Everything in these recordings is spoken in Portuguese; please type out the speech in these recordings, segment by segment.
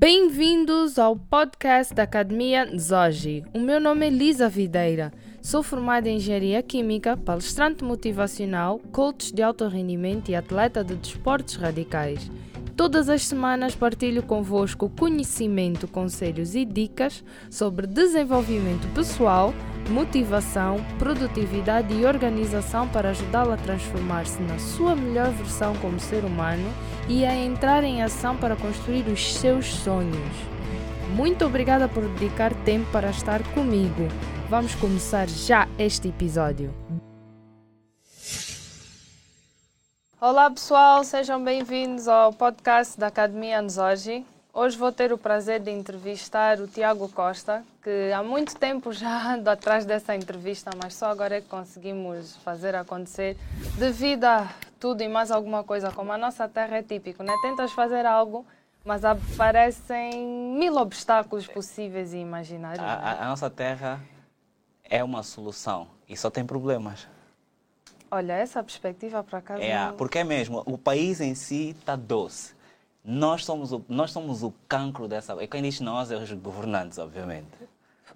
Bem-vindos ao podcast da Academia Nzoji. O meu nome é Lisa Videira. Sou formada em Engenharia Química, palestrante motivacional, coach de alto rendimento e atleta de desportos radicais. Todas as semanas partilho convosco conhecimento, conselhos e dicas sobre desenvolvimento pessoal, motivação, produtividade e organização para ajudá-lo a transformar-se na sua melhor versão como ser humano e a entrar em ação para construir os seus sonhos. Muito obrigada por dedicar tempo para estar comigo. Vamos começar já este episódio. Olá pessoal, sejam bem-vindos ao podcast da Academia Anzoji. Hoje vou ter o prazer de entrevistar o Tiago Costa, que há muito tempo já ando atrás dessa entrevista, mas só agora é que conseguimos fazer acontecer devido a tudo e mais alguma coisa, como a nossa terra é típico, né? Tentas fazer algo, mas aparecem mil obstáculos possíveis e imaginários. A, a, a nossa terra é uma solução e só tem problemas. Olha, essa perspectiva para cá. É, não... porque é mesmo, o país em si está doce. Nós somos, o, nós somos o cancro dessa. E quem diz nós é os governantes, obviamente.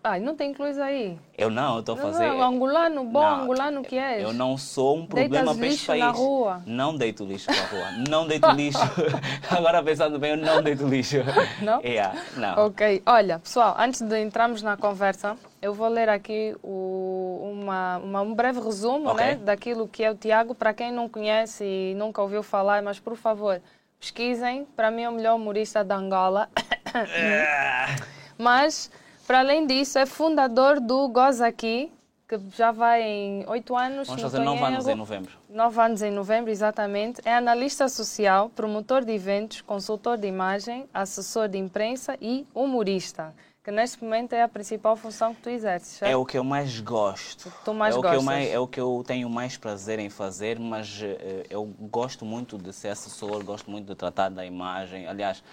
Ai, não te incluís aí. Eu não, eu estou a Não, fazer. não, angolano, bom Não, angolano que és. Eu não sou um problema para este lixo país. na rua. Não deito lixo na rua. Não deito lixo. Agora pensando bem, eu não deito lixo. Não? É, não. Ok, olha, pessoal, antes de entrarmos na conversa, eu vou ler aqui o- uma, uma- um breve resumo Ok. né, daquilo que é o Tiago. Para quem não conhece e nunca ouviu falar, mas por favor, pesquisem. Para mim é o melhor humorista da Angola. Mas, para além disso, é fundador do Goza Aqui, que já vai em oito anos. Vamos fazer nove anos em novembro. Nove anos em novembro, exatamente. É analista social, promotor de eventos, consultor de imagem, assessor de imprensa e humorista, que neste momento é a principal função que tu exerces, certo? É o que eu mais gosto. Tu mais é o que eu mais, É o que eu tenho mais prazer em fazer, mas eh, eu gosto muito de ser assessor, gosto muito de tratar da imagem. Aliás,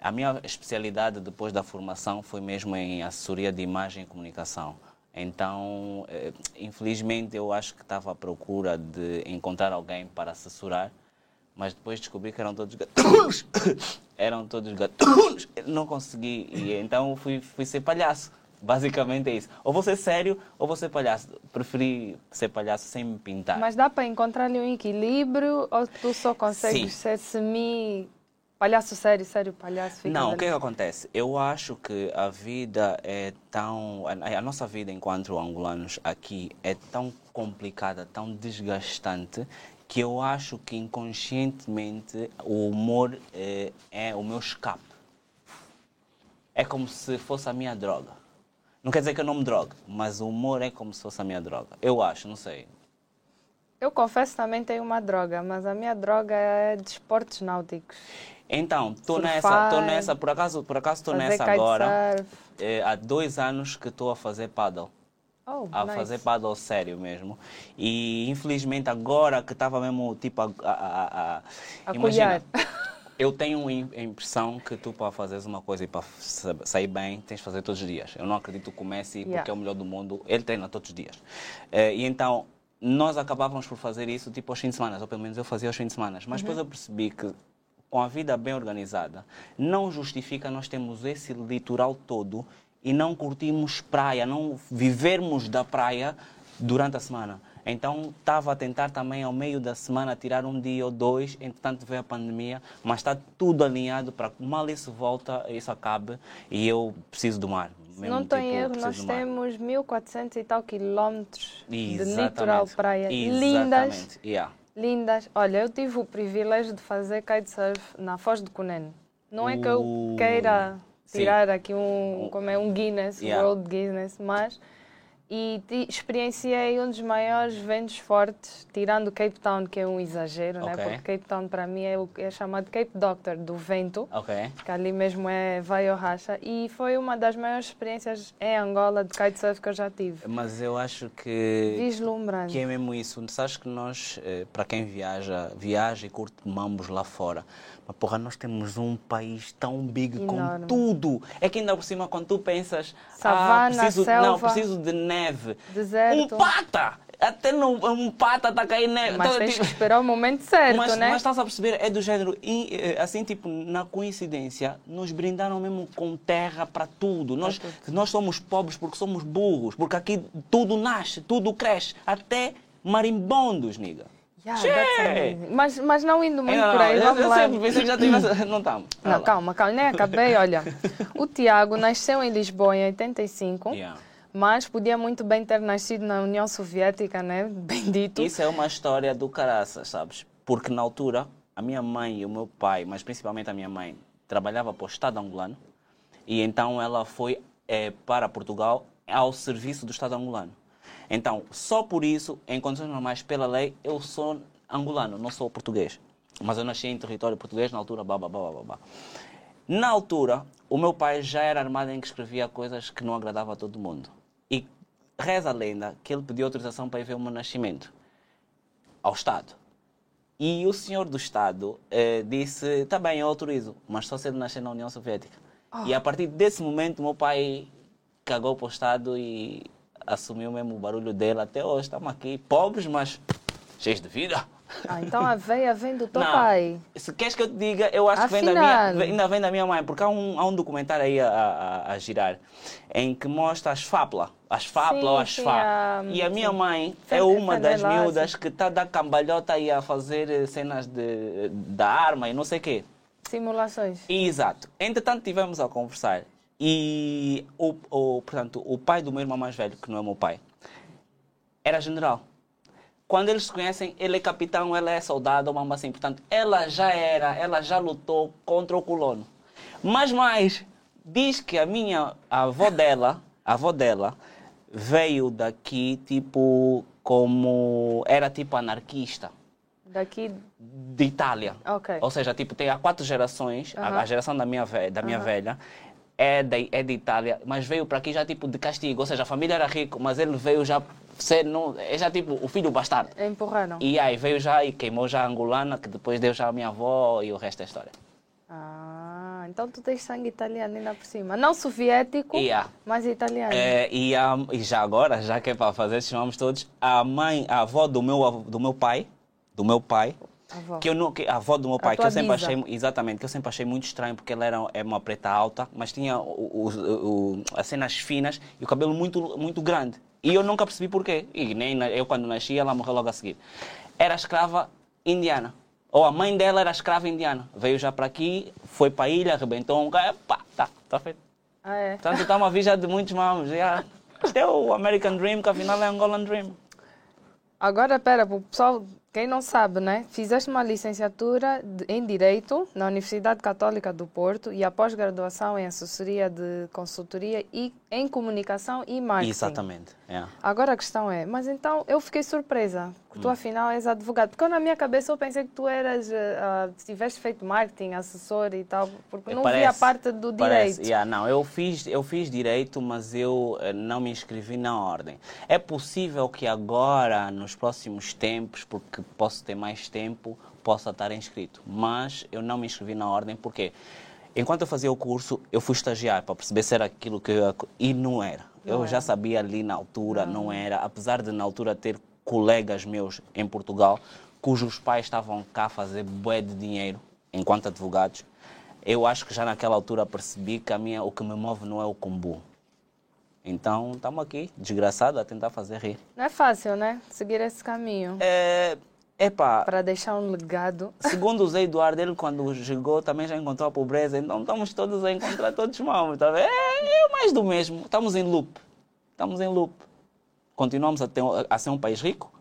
a minha especialidade depois da formação foi mesmo em assessoria de imagem e comunicação. Então, eh, infelizmente, eu acho que estava à procura de encontrar alguém para assessorar, mas depois descobri que eram todos gatunos. Eram todos gatunos. Não consegui, e então fui, fui ser palhaço. Basicamente é isso. Ou vou ser sério ou vou ser palhaço. Preferi ser palhaço sem me pintar. Mas dá para encontrar ali um equilíbrio ou tu só consegues Sim. ser semi... Palhaço sério, sério, palhaço. ficas Não, o que, é que acontece? Eu acho que a vida é tão. A, a nossa vida enquanto angolanos aqui é tão complicada, tão desgastante, que eu acho que inconscientemente o humor é, é o meu escape. É como se fosse a minha droga. Não quer dizer que eu não me drogue, mas o humor é como se fosse a minha droga. Eu acho, não sei. Eu confesso também tenho uma droga, mas a minha droga é de esportes náuticos. Então, estou nessa, tô nessa, por acaso estou por acaso nessa agora. É, há dois anos que estou a fazer paddle. Oh, a nice. fazer paddle sério mesmo. E infelizmente agora que estava mesmo tipo a, a, a, a- A imagina, eu tenho a impressão que tu para fazeres uma coisa e para sa- sair bem tens de fazer todos os dias. Eu não acredito que o Messi, Yeah. porque é o melhor do mundo, ele treina todos os dias. Eh, e então nós acabávamos por fazer isso tipo aos fins de semana, ou pelo menos eu fazia aos fins de semana. Mas depois eu percebi que com a vida bem organizada, não justifica nós termos esse litoral todo e não curtirmos praia, não vivermos da praia durante a semana. Então estava a tentar também ao meio da semana tirar um dia ou dois, entretanto veio a pandemia, mas está tudo alinhado para que mal isso volta, isso acabe e eu preciso do mar. Se não estou em tipo, erro, nós temos 1400 e tal quilómetros de litoral praia. Lindas, Exatamente. Yeah. lindas. Olha, eu tive o privilégio de fazer kitesurf na Foz do Cunene. Não é que eu Uh, queira sim. tirar aqui um, como é, um Guinness, Yeah. World Guinness, mas e experienciei um dos maiores ventos fortes, tirando Cape Town, que é um exagero, né? Ok. porque Cape Town para mim é, o, é chamado Cape Doctor, do vento Ok. que ali mesmo é vai ou racha e foi uma das maiores experiências em Angola de kitesurf que eu já tive. Mas eu acho que Deslumbrante. Que é mesmo isso. Sabes que nós, eh, para quem viaja, viaja e curte mambos lá fora, mas porra, nós temos um país tão big Enorme. com tudo. É que ainda por cima, quando tu pensas, Savana, ah, preciso, selva. não, preciso de neve. Deserto. Um pata! até no, um pata está caindo. Né? Mas Então, tens tipo, que esperar o momento certo, mas, né? mas estás a perceber, é do género, e, eh, assim, tipo, na coincidência, nos brindaram mesmo com terra para tudo. Nós, nós somos pobres porque somos burros, porque aqui tudo nasce, tudo cresce, até marimbondos, niga. Yeah, mas, mas não indo muito por aí, não, vamos eu, lá. eu sempre. Não estamos. Não, calma, calma, nem acabei. Olha, o Tiago nasceu em Lisboa em 85, Yeah. mas podia muito bem ter nascido na União Soviética, né? Bendito. Isso é uma história do caraças, sabes? Porque na altura, a minha mãe e o meu pai, mas principalmente a minha mãe, trabalhava para o Estado angolano e então ela foi eh, para Portugal ao serviço do Estado angolano. Então, só por isso, em condições normais, pela lei, eu sou angolano, não sou português. Mas eu nasci em território português na altura, babá, babá, babá. Na altura, o meu pai já era armado em que escrevia coisas que não agradavam a todo mundo. E reza a lenda que ele pediu autorização para ir ver o meu nascimento ao Estado. E o senhor do Estado eh, disse: tá bem, eu autorizo, mas só se ele nascer na União Soviética. E a partir desse momento, meu pai cagou para o Estado e assumiu mesmo o barulho dele. Até hoje estamos aqui, pobres, mas cheios de vida. Ah, então a veia vem do teu Não, pai. Se queres que eu te diga, eu acho que vem da Afinal. minha, ainda vem da minha mãe, porque há um, há um documentário aí a, a, a girar em que mostra as fábulas, as fábulas ou as fá. E a minha mãe é uma das miúdas que está da cambalhota e a fazer eh, cenas de, da arma e não sei o quê. Simulações. Exato. Entretanto, tivemos a conversar e o, o, portanto, o pai do meu irmão mais velho, que não é meu pai, era general. Quando eles se conhecem, ele é capitão, ela é soldado, ou assim. Portanto, ela já era, ela já lutou contra o colono. Mas mais, diz que a minha a avó dela, a avó dela, veio daqui tipo como era tipo anarquista Daqui. de Itália. Ok. Ou seja, tipo, tem há quatro gerações, a- Aham. a, geração da minha, ve- da minha velha é de, é de Itália, mas veio para aqui já tipo de castigo. Ou seja, a família era rico, mas ele veio já ser, não, é já tipo o filho bastardo. Empurraram. E aí veio já e queimou já a angolana, que depois deu já a minha avó e o resto é história. Ah, então tu tens sangue italiano ainda por cima. Não soviético, Yeah. mas italiano. É, e, a, e já agora, já que é para fazer nomes todos, a mãe, a avó do meu, do meu pai, do meu pai, Avó. que eu não, que, a avó do meu pai, que tua eu sempre achei, exatamente, que eu sempre achei muito estranho, porque ela era é uma preta alta, mas tinha o, o- o- as cenas finas e o cabelo muito, muito grande. E eu nunca percebi porquê. E nem eu, quando nasci, ela morreu logo a seguir. Era escrava indiana. Ou a mãe dela era escrava indiana. Veio já para aqui, foi para a ilha, arrebentou um cara, pá, tá, tá feito. Ah, é. Portanto, estamos a vir já de muitos mamos. Já. Isto é o American Dream, que afinal é Angolan Dream. Agora, pera, o pessoal, quem não sabe, né? Fizeste uma licenciatura em Direito na Universidade Católica do Porto e a pós-graduação em Assessoria de Consultoria e em Comunicação e Marketing. Exatamente. é. Agora a questão é, mas então eu fiquei surpresa, que Hum. tu afinal és advogado. Porque eu, na minha cabeça eu pensei que tu eras, ah, tiveste feito marketing, assessor e tal, porque não vi a Parece- parte do parece, direito. yeah, não, eu fiz, eu fiz direito, mas eu eh, não me inscrevi na ordem. É possível que agora, nos próximos tempos, porque posso ter mais tempo, possa estar inscrito. Mas eu não me inscrevi na ordem porque, enquanto eu fazia o curso, eu fui estagiar para perceber se era aquilo que eu E não era. eu já sabia ali na altura, não era. Apesar de na altura ter colegas meus em Portugal, cujos pais estavam cá a fazer bué de dinheiro enquanto advogados, eu acho que já naquela altura percebi que a minha, o que me move não é o combo. Então, estamos aqui, desgraçado, a tentar fazer rir. Não é fácil, né? Seguir esse caminho É, epá, para deixar um legado. segundo o Zé Eduardo, ele quando chegou também já encontrou a pobreza, então estamos todos a encontrar todos mal, tá vendo? É, é mais do mesmo, estamos em loop, estamos em loop. Continuamos a, ter, a ser um país rico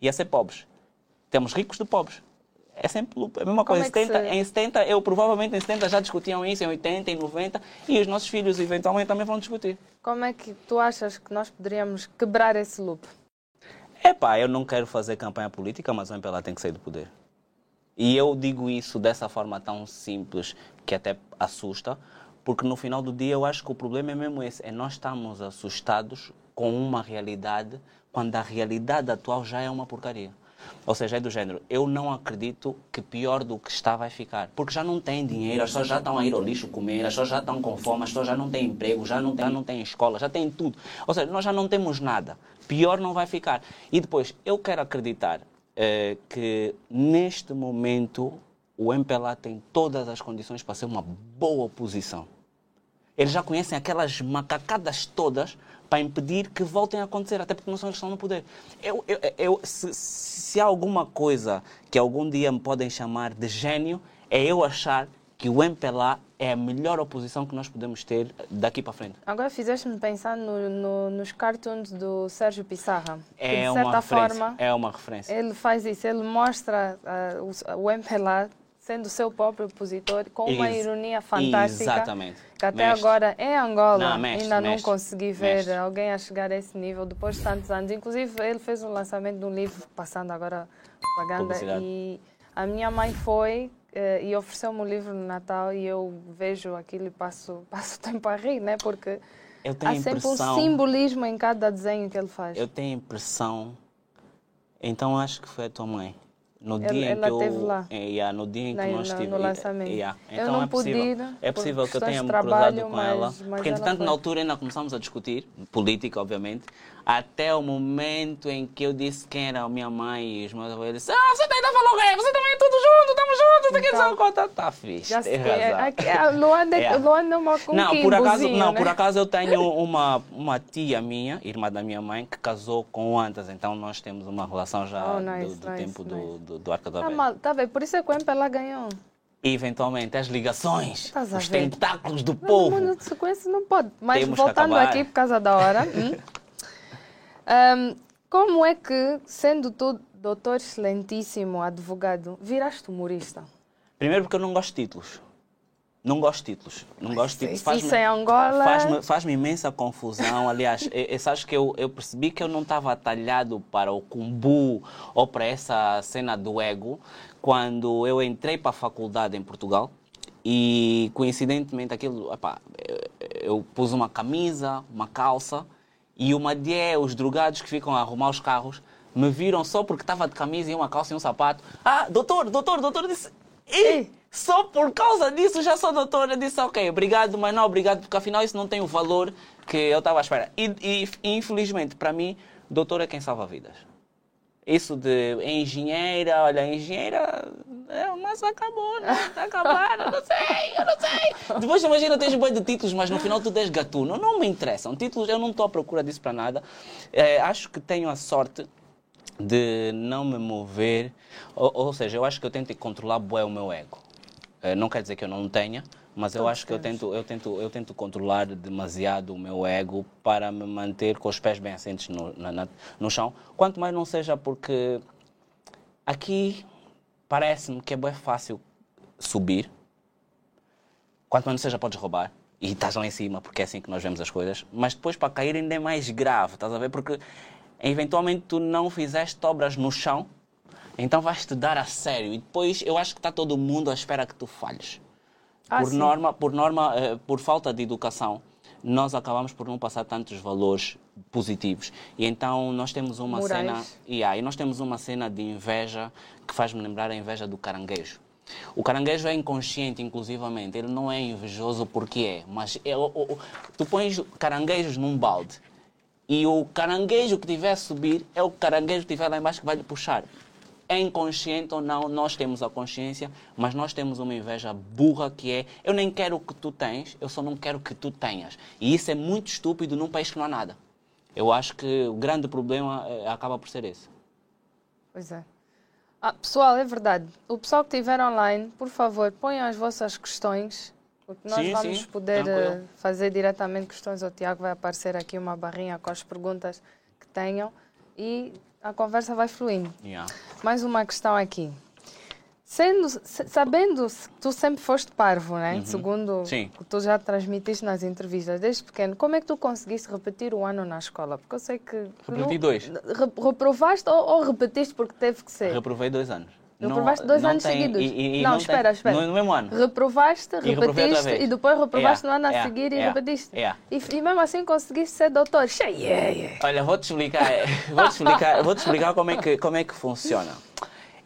e a ser pobres. Temos ricos de pobres. É sempre loop, é a mesma Como coisa. é que 70, se- Em 70, eu provavelmente em 70 já discutiam isso, em 80, em 90, e os nossos filhos eventualmente também vão discutir. Como é que tu achas que nós poderíamos quebrar esse loop? Epá, eu não quero fazer campanha política, mas o MPLA tem que sair do poder. E eu digo isso dessa forma tão simples que até assusta, porque no final do dia eu acho que o problema é mesmo esse, é nós estamos assustados com uma realidade quando a realidade atual já é uma porcaria. Ou seja, é do género, eu não acredito que pior do que está vai ficar. Porque já não tem dinheiro, as pessoas já estão a ir ao lixo comer, as pessoas já estão com fome, as pessoas já não têm emprego, já não têm, já não têm escola, já têm tudo. Ou seja, nós já não temos nada. Pior não vai ficar. E depois, eu quero acreditar eh, que neste momento o MPLA tem todas as condições para ser uma boa oposição. Eles já conhecem aquelas macacadas todas para impedir que voltem a acontecer, até porque não são eles que estão no poder. Eu, eu, eu, se, se há alguma coisa que algum dia me podem chamar de gênio, é eu achar que o MPLA é a melhor oposição que nós podemos ter daqui para frente. Agora fizeste-me pensar no, no, nos cartoons do Sérgio Pissarra. Que, é de certa forma, é uma referência. Ele faz isso, ele mostra uh, o, o MPLA sendo seu próprio opositor, com uma ironia fantástica. Exatamente. Que até mestre. agora em Angola não, mestre, ainda mestre, não consegui ver alguém a chegar a esse nível depois de tantos anos. Inclusive, ele fez o um lançamento de um livro, passando agora propaganda, e a minha mãe foi uh, e ofereceu-me o um livro no Natal e eu vejo aquilo e passo, passo tempo a rir, né? Porque há sempre um simbolismo em cada desenho que ele faz. Eu tenho a impressão, então acho que foi a tua mãe no dia ela, em que eu, lá. É, yeah, no dia em que Na, nós tivemos. Yeah. Então é possível, ir, é possível que eu tenha me cruzado com mas, ela. Mas porque, entretanto, na altura ainda começamos a discutir, política, obviamente, até o momento em que eu disse quem era a minha mãe e os meus avós. Eles disseram, ah, você ainda falou com você também, tudo junto, estamos juntos, então, aqui conta. Tá fixe, já tem razão. É, a Luanda, é, Luanda é uma não, por acaso, Não, né? por acaso eu tenho uma, uma tia minha, irmã da minha mãe, que casou com o Antas, então nós temos uma relação já oh, nice, do, do nice, tempo nice. do, do, do Arca da Velha. Tá, tá bem, por isso é que o MPLA ganhou. Eventualmente, as ligações, os ver. tentáculos do não, povo. Não, de sequência não pode. Mas Temos voltando aqui por causa da hora. hum, um, como é que, sendo tu doutor excelentíssimo advogado, viraste humorista? Primeiro porque eu não gosto de títulos. Não gosto de títulos. Não gosto de títulos. Faz isso é Angola. Faz-me faz imensa confusão. Aliás, acho que eu, eu percebi que eu não estava atalhado para o cumbu ou para essa cena do ego quando eu entrei para a faculdade em Portugal e coincidentemente aquilo, epá, eu, eu pus uma camisa, uma calça e uma dia os drogados que ficam a arrumar os carros me viram só porque estava de camisa e uma calça e um sapato. Ah, doutor, doutor, doutor, disse. Ei! Só por causa disso já sou doutora. Disse, ok, obrigado, mas não obrigado, porque afinal isso não tem o valor que eu estava à espera. E, e infelizmente, para mim, doutor é quem salva vidas. Isso de engenheira, olha, engenheira, é, mas acabou, né? Acabado, eu não sei, eu não sei. Depois imagina, tens boi de títulos, mas no final tu tens gatuno. Não me interessam. Títulos, eu não estou à procura disso para nada. É, acho que tenho a sorte de não me mover, ou, ou seja, eu acho que eu tento controlar bué o meu ego. Eh, não quer dizer que eu não tenha, mas eu acho que eu tento, eu, tento, eu tento controlar demasiado o meu ego para me manter com os pés bem assentes no, na, no chão. Quanto mais não seja porque aqui parece-me que é bem fácil subir. Quanto mais não seja, podes roubar. E estás lá em cima, porque é assim que nós vemos as coisas. Mas depois para cair ainda é mais grave, estás a ver? Porque eventualmente tu não fizeste obras no chão então vais te dar a sério. E depois eu acho que está todo mundo à espera que tu falhes. Ah, por, norma, por norma, eh, por falta de educação, nós acabamos por não passar tantos valores positivos. E então nós temos uma Morais. cena. Yeah, e nós temos uma cena de inveja que faz-me lembrar a inveja do caranguejo. O caranguejo é inconsciente, inclusivamente. Ele não é invejoso porque é. Mas é, o, o, tu pões caranguejos num balde e o caranguejo que tiver a subir é o caranguejo que estiver lá embaixo que vai lhe puxar é inconsciente ou não, nós temos a consciência, mas nós temos uma inveja burra que é eu nem quero o que tu tens, eu só não quero que tu tenhas. E isso é muito estúpido num país que não há nada. Eu acho que o grande problema é, acaba por ser esse. Pois é. Ah, pessoal, é verdade. O pessoal que estiver online, por favor, ponham as vossas questões, porque nós sim, vamos sim, poder tranquilo. Eh, fazer diretamente questões ao Tiago. Vai aparecer aqui uma barrinha com as perguntas que tenham. E a conversa vai fluindo. Yeah. Mais uma questão aqui. Sendo, sabendo que tu sempre foste parvo, né? Uhum. Segundo Sim. que tu já transmitiste nas entrevistas desde pequeno, como é que tu conseguiste repetir o ano na escola? Porque eu sei que. Repeti dois. Reprovaste ou, ou, repetiste porque teve que ser? Reprovei dois anos. Reprovaste dois anos tem- seguidos. e- e não, tem- espera, espera. No, no mesmo ano. Reprovaste, E repetiste e depois reprovaste Yeah, no ano a yeah, seguir e yeah, repetiste. yeah. E, e mesmo assim conseguiste ser doutor. Cheia, yeah, yeah. Olha, vou-te explicar, vou-te explicar, vou-te explicar como, é que, como é que funciona.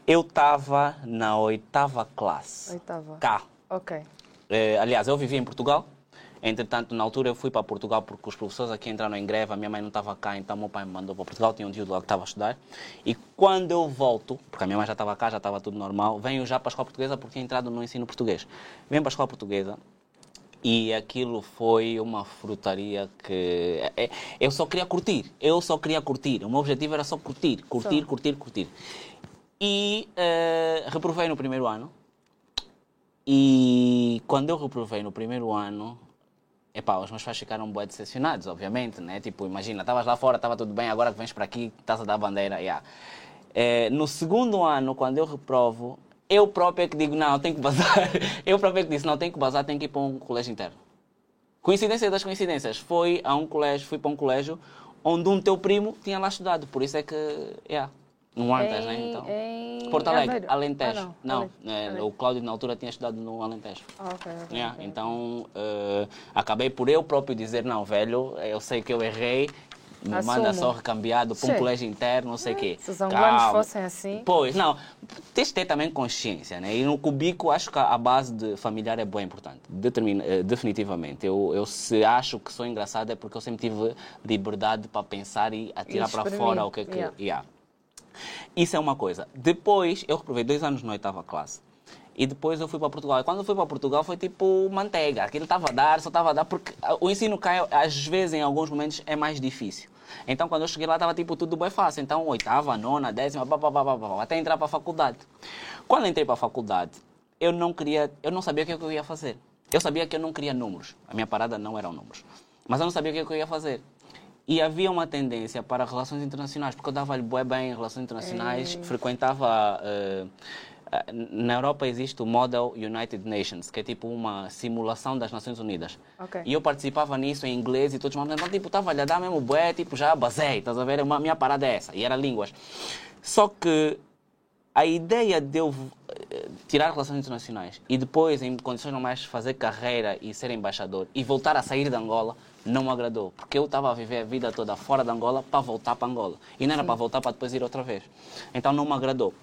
Eu estava na oitava classe. Oitava. Cá. Ok. Eh, aliás, eu vivia em Portugal. Entretanto, na altura eu fui para Portugal porque os professores aqui entraram em greve, a minha mãe não estava cá, então meu pai me mandou para Portugal, tinha um tio lá que estava a estudar. E quando eu volto, porque a minha mãe já estava cá, já estava tudo normal, venho já para a escola portuguesa porque tinha entrado no ensino português. Venho para a escola portuguesa e aquilo foi uma frutaria que é- é- eu só queria curtir, eu só queria curtir. O meu objetivo era só curtir, curtir, Só. curtir, curtir. E eh, reprovei no primeiro ano. E quando eu reprovei no primeiro ano, epá, os meus pais ficaram bué decepcionados, obviamente, né? Tipo, imagina, estavas lá fora, estava tudo bem, agora que vens para aqui, estás a dar bandeira, yeah. Eh, no segundo ano, quando eu reprovo, eu próprio é que digo, não, tenho que bazar. Eu próprio é que disse, não, tenho que bazar, tenho que ir para um colégio interno. Coincidência das coincidências, foi a um colégio, fui para um colégio onde um teu primo tinha lá estudado, por isso é que, yeah, no Antas, né? Então. em Porto Alegre, Aveiro? Alentejo. Ah, não, eh, Ale- o Cláudio na altura tinha estudado no Alentejo. Ah, ok, ok, Yeah. Então, eh, acabei por eu próprio dizer, não, velho, eu sei que eu errei, me manda só recambiado para um colégio interno, não sei o quê. Se os angolanos Calma. fossem assim. Pois, não, tens de ter também consciência, né? E no cubico, acho que a base de familiar é bem importante, Determina, eh, definitivamente. Eu, eu se acho que sou engraçado é porque eu sempre tive liberdade para pensar e atirar para fora o que é que... yeah. yeah. Isso é uma coisa. Depois, eu reprovei dois anos na oitava classe. E depois eu fui para Portugal. E quando eu fui para Portugal foi tipo manteiga. Aquilo estava a dar, só estava a dar, porque o ensino cá, às vezes, em alguns momentos, é mais difícil. Então, quando eu cheguei lá, estava tipo tudo bem fácil. Então, oitava, nona, décima, pá, pá, pá, pá, até entrar para a faculdade. Quando entrei para a faculdade, eu não queria, eu não sabia o que, é que eu ia fazer. Eu sabia que eu não queria números. A minha parada não eram números. Mas eu não sabia o que, é eu ia fazer. E havia uma tendência para relações internacionais, porque eu dava-lhe bem em relações internacionais, frequentava. eh, eh, na Europa existe o Model United Nations, que é tipo uma simulação das Nações Unidas. Ok. E eu participava nisso em inglês e todos mais, então tipo, estava a dar mesmo bué, tipo, já basei, estás a ver? Uma, minha parada é essa, e era línguas. Só que a ideia de eu eh, tirar relações internacionais e depois, em condições normais, fazer carreira e ser embaixador e voltar a sair de Angola não me agradou. Porque eu estava a viver a vida toda fora de Angola para voltar para Angola. E não era para voltar para depois ir outra vez. Então não me agradou.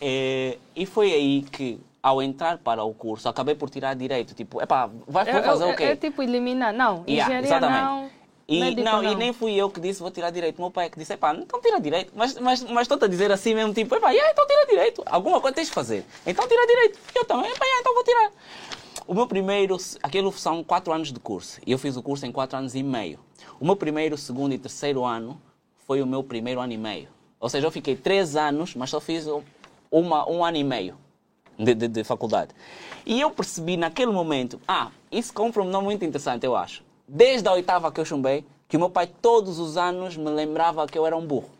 Eh, e foi aí que, ao entrar para o curso, acabei por tirar direito. Tipo, epá, vais É, fazer é- o quê? é tipo eliminar. Não, Yeah, engenharia não. E, médico não, não. e nem fui eu que disse vou tirar direito. Meu pai é que disse, epá, então tira direito. Mas, mas, mas estou-te a dizer assim mesmo, tipo, epá, yeah, então tira direito. Alguma coisa tens de fazer. Então tira direito. Eu também, epá, yeah, então vou tirar. O meu primeiro, aquilo são quatro anos de curso. E eu fiz o curso em quatro anos e meio. O meu primeiro, segundo e terceiro ano foi o meu primeiro ano e meio. Ou seja, eu fiquei três anos, mas só fiz uma, um ano e meio de, de, de faculdade. E eu percebi naquele momento, ah, isso compra um nome muito interessante, eu acho. Desde a oitava que eu chumbei, que o meu pai todos os anos me lembrava que eu era um burro.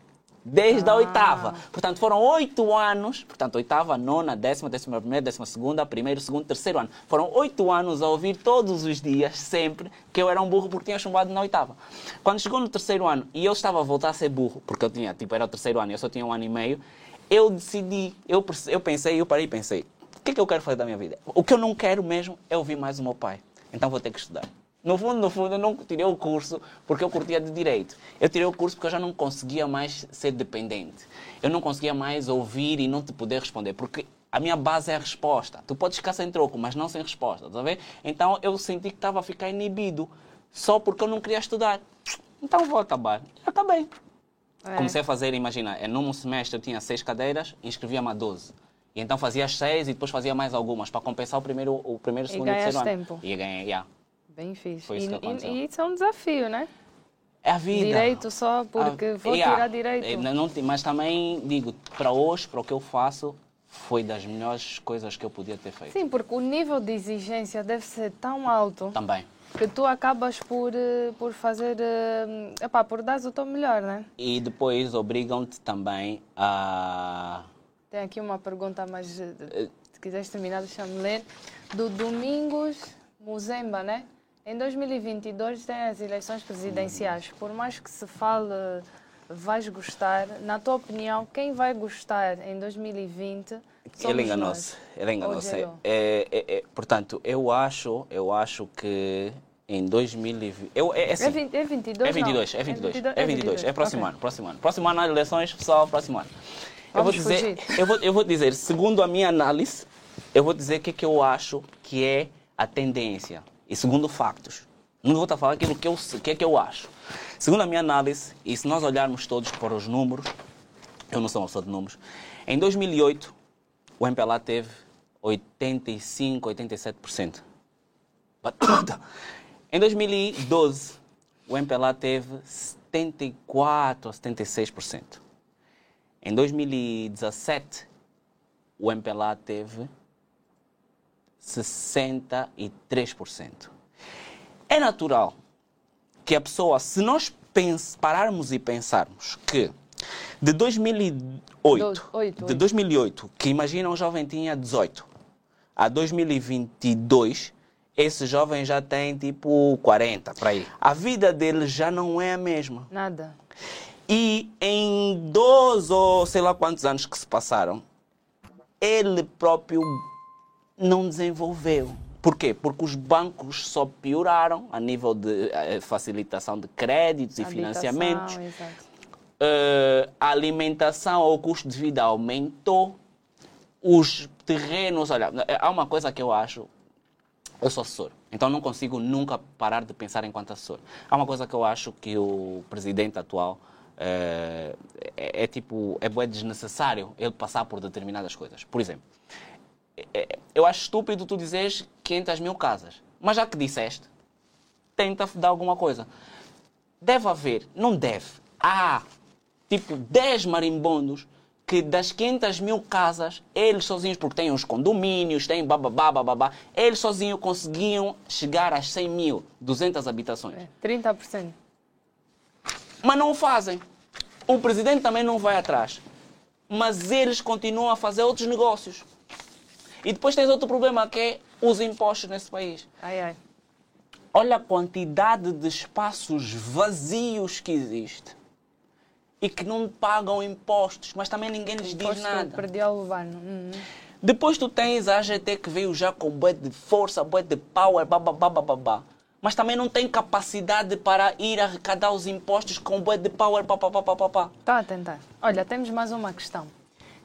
Desde a Ah. oitava. Portanto, foram oito anos, portanto, oitava, nona, décima, décima primeira, décima segunda, primeiro, segundo, terceiro ano. Foram oito anos a ouvir todos os dias, sempre, que eu era um burro porque tinha chumbado na oitava. Quando chegou no terceiro ano e eu estava a voltar a ser burro, porque eu tinha, tipo, era o terceiro ano e eu só tinha um ano e meio, eu decidi, eu, eu pensei, eu parei e pensei, o que é que eu quero fazer da minha vida? O que eu não quero mesmo é ouvir mais o meu pai. Então vou ter que estudar. No fundo, no fundo, eu não tirei o curso porque eu curtia de direito. Eu tirei o curso porque eu já não conseguia mais ser dependente. Eu não conseguia mais ouvir e não te poder responder. Porque a minha base é a resposta. Tu podes ficar sem troco, mas não sem resposta. Tá ver? Então eu senti que estava a ficar inibido só porque eu não queria estudar. Então vou acabar. Acabei. É. Comecei a fazer, imagina, é, num semestre eu tinha seis cadeiras, inscrevia-me a 12. E então fazia as seis e depois fazia mais algumas para compensar o primeiro, o primeiro, segundo e terceiro ano. tempo. E ganhei, yeah. Bem fixe. Foi isso e, que aconteceu. e, e isso é um desafio, né? É a vida. Direito só porque Ah, vou yeah. tirar direito. Não mas também, digo, para hoje, para o que eu faço, foi das melhores coisas que eu podia ter feito. Sim, porque o nível de exigência deve ser tão alto Também. que tu acabas por, eh, por fazer. eh, Epá, por dar o teu melhor, né? E depois obrigam-te também a. Tem aqui uma pergunta, mas eh, se quiseres terminar, deixa-me ler. Do Domingos Muzemba, né? Em 2022 tem as eleições presidenciais. Por mais que se fale vais gostar. Na tua opinião, quem vai gostar em 2020? Ele enganou-se. Ele enganou-se. É, é, é, portanto, eu acho, eu acho que em 2020. Eu, é, assim, é, 20, é 22, é 22, não. é 22, é 22, é 22, é próximo okay. ano, próximo ano. Próximo ano, eleições, pessoal, próximo ano. Eu vou, dizer, eu, vou, eu vou dizer, segundo a minha análise, eu vou dizer o que, que eu acho que é a tendência. E segundo factos. Não vou estar a falar aquilo que, eu, que é que eu acho. Segundo a minha análise, e se nós olharmos todos para os números, eu não sou uma pessoa de números, em 2008 o MPLA teve 85, 87%. Em 2012, o MPLA teve 74 a 76%. Em 2017, o MPLA teve 63%. É natural que a pessoa, se nós pararmos e pensarmos que de 2008, 8, de 2008, que imagina um jovem tinha 18, a 2022, esse jovem já tem tipo 40 para aí. A vida dele já não é a mesma. Nada. E em 12 ou sei lá quantos anos que se passaram, ele próprio não desenvolveu. Por quê? Porque os bancos só pioraram a nível de uh, facilitação de créditos e financiamentos. Uh, a alimentação ou o custo de vida aumentou. Os terrenos, olha, há uma coisa que eu acho. Eu sou assessor, então não consigo nunca parar de pensar enquanto assessor. Há uma coisa que eu acho que o presidente atual uh, é, é, tipo, é desnecessário ele passar por determinadas coisas. Por exemplo, eu acho estúpido tu dizeres 500 mil casas. Mas já que disseste, tenta dar alguma coisa. Deve haver, não deve. Há tipo 10 marimbondos que das 500 mil casas, eles sozinhos, porque têm os condomínios, têm bababá, bababá, eles sozinhos conseguiam chegar às 100 mil, 200 habitações. É, 30%. Mas não o fazem. O presidente também não vai atrás. Mas eles continuam a fazer outros negócios. E depois tens outro problema que é os impostos nesse país. Ai, ai. Olha a quantidade de espaços vazios que existe e que não pagam impostos, mas também ninguém lhes diz nada. Perdeu o governo. Uhum. Depois tu tens a AGT que veio já com bué de força, bué de power, bababá, babá. Mas também não tem capacidade para ir arrecadar os impostos com bué de power, papapá. Está a tentar. Olha, temos mais uma questão.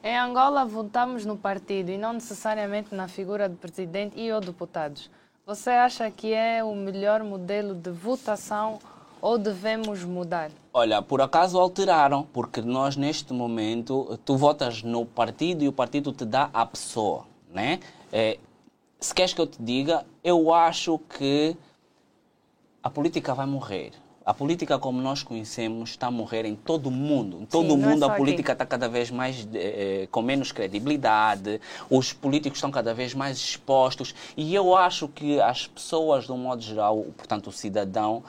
Em Angola, votamos no partido e não necessariamente na figura do presidente e ou deputados. Você acha que é o melhor modelo de votação ou devemos mudar? Olha, por acaso alteraram, porque nós neste momento, tu votas no partido e o partido te dá a pessoa, né? É, se queres que eu te diga, eu acho que a política vai morrer. A política como nós conhecemos está a morrer em todo o mundo. Em todo Sim, o é mundo é a política aqui. está cada vez mais eh, com menos credibilidade, os políticos estão cada vez mais expostos e eu acho que as pessoas, de um modo geral, portanto o cidadão,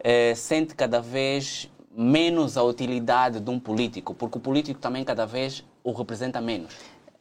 eh, sente cada vez menos a utilidade de um político, porque o político também cada vez o representa menos.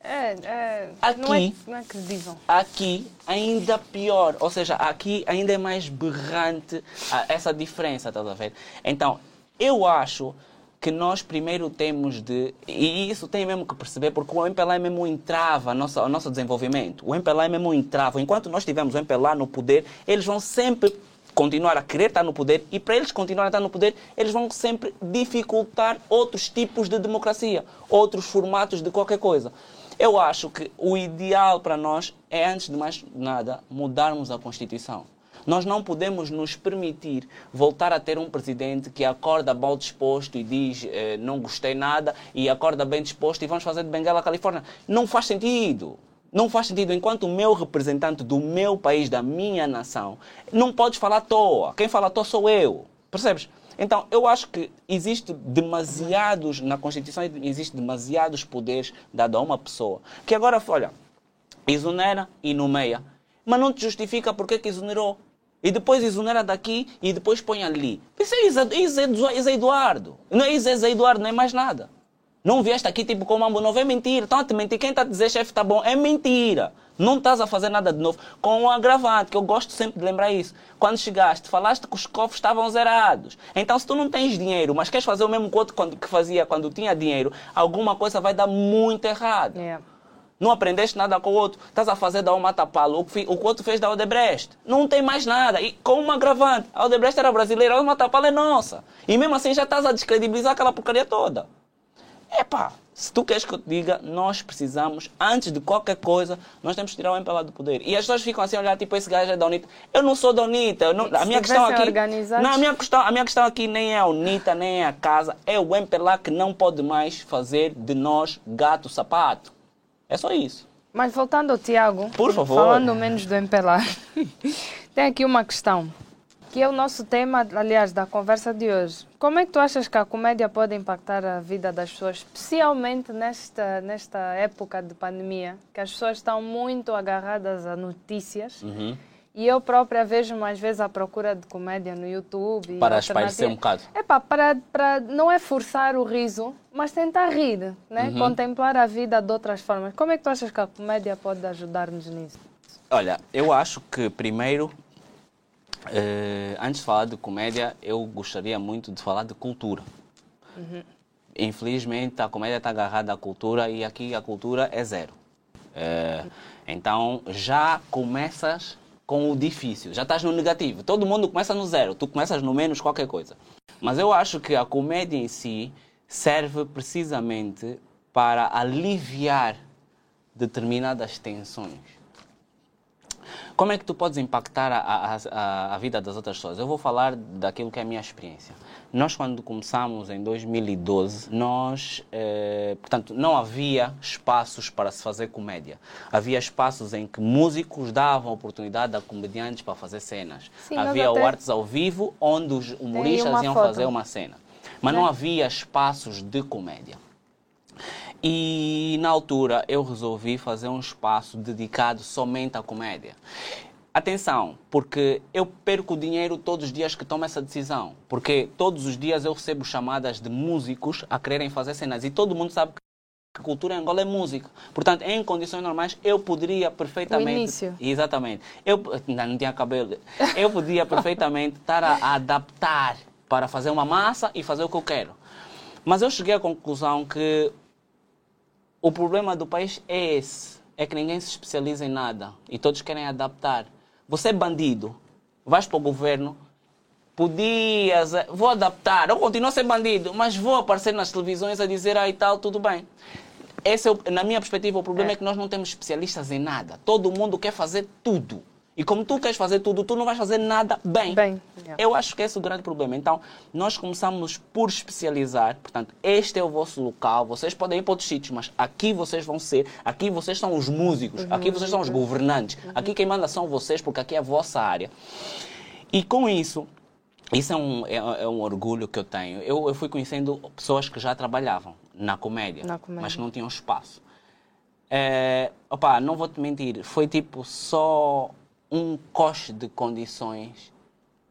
É, é, aqui, não, é, não é credível. Aqui ainda pior, ou seja, aqui ainda é mais berrante essa diferença, estás a ver? Então, eu acho que nós primeiro temos de. E isso tem mesmo que perceber, porque o MPLA mesmo entrava no nosso, o nosso desenvolvimento. O MPLA mesmo entrava. Enquanto nós tivermos o MPLA no poder, eles vão sempre continuar a querer estar no poder e para eles continuarem a estar no poder, eles vão sempre dificultar outros tipos de democracia, outros formatos de qualquer coisa. Eu acho que o ideal para nós é, antes de mais nada, mudarmos a Constituição. Nós não podemos nos permitir voltar a ter um presidente que acorda mal disposto e diz eh, não gostei nada e acorda bem disposto e vamos fazer de Benguela a Califórnia. Não faz sentido. Não faz sentido. Enquanto o meu representante do meu país, da minha nação, não podes falar à toa. Quem fala à toa sou eu. Percebes? Então, eu acho que existe demasiados, na Constituição existe demasiados poderes dados a uma pessoa, que agora, olha, exonera e nomeia, mas não te justifica porque que exonerou. E depois exonera daqui e depois põe ali. Isso é Isa Eduardo. Não é Isa, Isa Eduardo, não é mais nada. Não vieste aqui tipo com o mambo novo, é mentira. Estão a te mentir. Quem está a dizer chefe está bom, é mentira. Não estás a fazer nada de novo. Com o agravante, que eu gosto sempre de lembrar isso. Quando chegaste, falaste que os cofres estavam zerados. Então, se tu não tens dinheiro, mas queres fazer o mesmo que o outro que fazia quando tinha dinheiro, alguma coisa vai dar muito errado. Yeah. Não aprendeste nada com o outro. Estás a fazer da uma tapalo o que o outro fez da Odebrecht. Não tem mais nada. E com uma agravante. A Odebrecht era brasileira, a uma tapalo é nossa. E mesmo assim já estás a descredibilizar aquela porcaria toda. Epá, se tu queres que eu te diga, nós precisamos, antes de qualquer coisa, nós temos que tirar o MPLA do poder. E as pessoas ficam assim a olhar, tipo, esse gajo é da UNITA. Eu não sou da UNITA. Não, a minha questão aqui. Não, a minha questão, a minha questão aqui nem é a UNITA, nem é a casa. É o MPLA que não pode mais fazer de nós gato sapato. É só isso. Mas voltando ao Tiago, Por favor. falando menos do MPLA, tem aqui uma questão que é o nosso tema, aliás, da conversa de hoje. Como é que tu achas que a comédia pode impactar a vida das pessoas, especialmente nesta, nesta época de pandemia, que as pessoas estão muito agarradas a notícias? Uhum. E eu própria vejo mais vezes a procura de comédia no YouTube. Para espairecer um bocado. É pá, para, para, não é forçar o riso, mas tentar rir, né? Uhum. Contemplar a vida de outras formas. Como é que tu achas que a comédia pode ajudar-nos nisso? Olha, eu acho que primeiro, eh, antes de falar de comédia, eu gostaria muito de falar de cultura. Infelizmente, a comédia está agarrada à cultura e aqui a cultura é zero. Eh, então, já começas com o difícil, já estás no negativo. Todo mundo começa no zero, tu começas no menos qualquer coisa. Mas eu acho que a comédia em si serve precisamente para aliviar determinadas tensões. Como é que tu podes impactar a, a, a, a vida das outras pessoas? Eu vou falar daquilo que é a minha experiência. Nós, quando começamos em 2012, nós, eh, portanto, não havia espaços para se fazer comédia. Havia espaços em que músicos davam oportunidade a comediantes para fazer cenas. Sim, havia até- o Artes ao Vivo, onde os humoristas iam foto. fazer uma cena. Mas não havia espaços de comédia. E na altura eu resolvi fazer um espaço dedicado somente à comédia. Atenção, porque eu perco dinheiro todos os dias que tomo essa decisão. Porque todos os dias eu recebo chamadas de músicos a quererem fazer cenas. E todo mundo sabe que a cultura em Angola é música. Portanto, em condições normais, eu poderia perfeitamente. O início. Exatamente. Eu ainda não tinha cabelo. Eu podia perfeitamente estar a, a adaptar para fazer uma massa e fazer o que eu quero. Mas eu cheguei à conclusão que o problema do país é esse. É que ninguém se especializa em nada e todos querem adaptar. Você é bandido, vais para o governo, podias. eh, Vou adaptar, eu continuo a ser bandido, mas vou aparecer nas televisões a dizer, ah e tal, tudo bem. Esse é o- na minha perspectiva, o problema é. que nós não temos especialistas em nada. Todo mundo quer fazer tudo. E como tu queres fazer tudo, tu não vais fazer nada bem. Bem, yeah. Eu acho que esse é o grande problema. Então, nós começamos por especializar. Portanto, este é o vosso local. Vocês podem ir para outros sítios, mas aqui vocês vão ser. Aqui vocês são os músicos. aqui vocês são os governantes. Aqui quem manda são vocês, porque aqui é a vossa área. E com isso, isso é um, é, é um orgulho que eu tenho. Eu, eu fui conhecendo pessoas que já trabalhavam na comédia, Na comédia. mas que não tinham espaço. É, opa, não vou te mentir, foi tipo só um coche de condições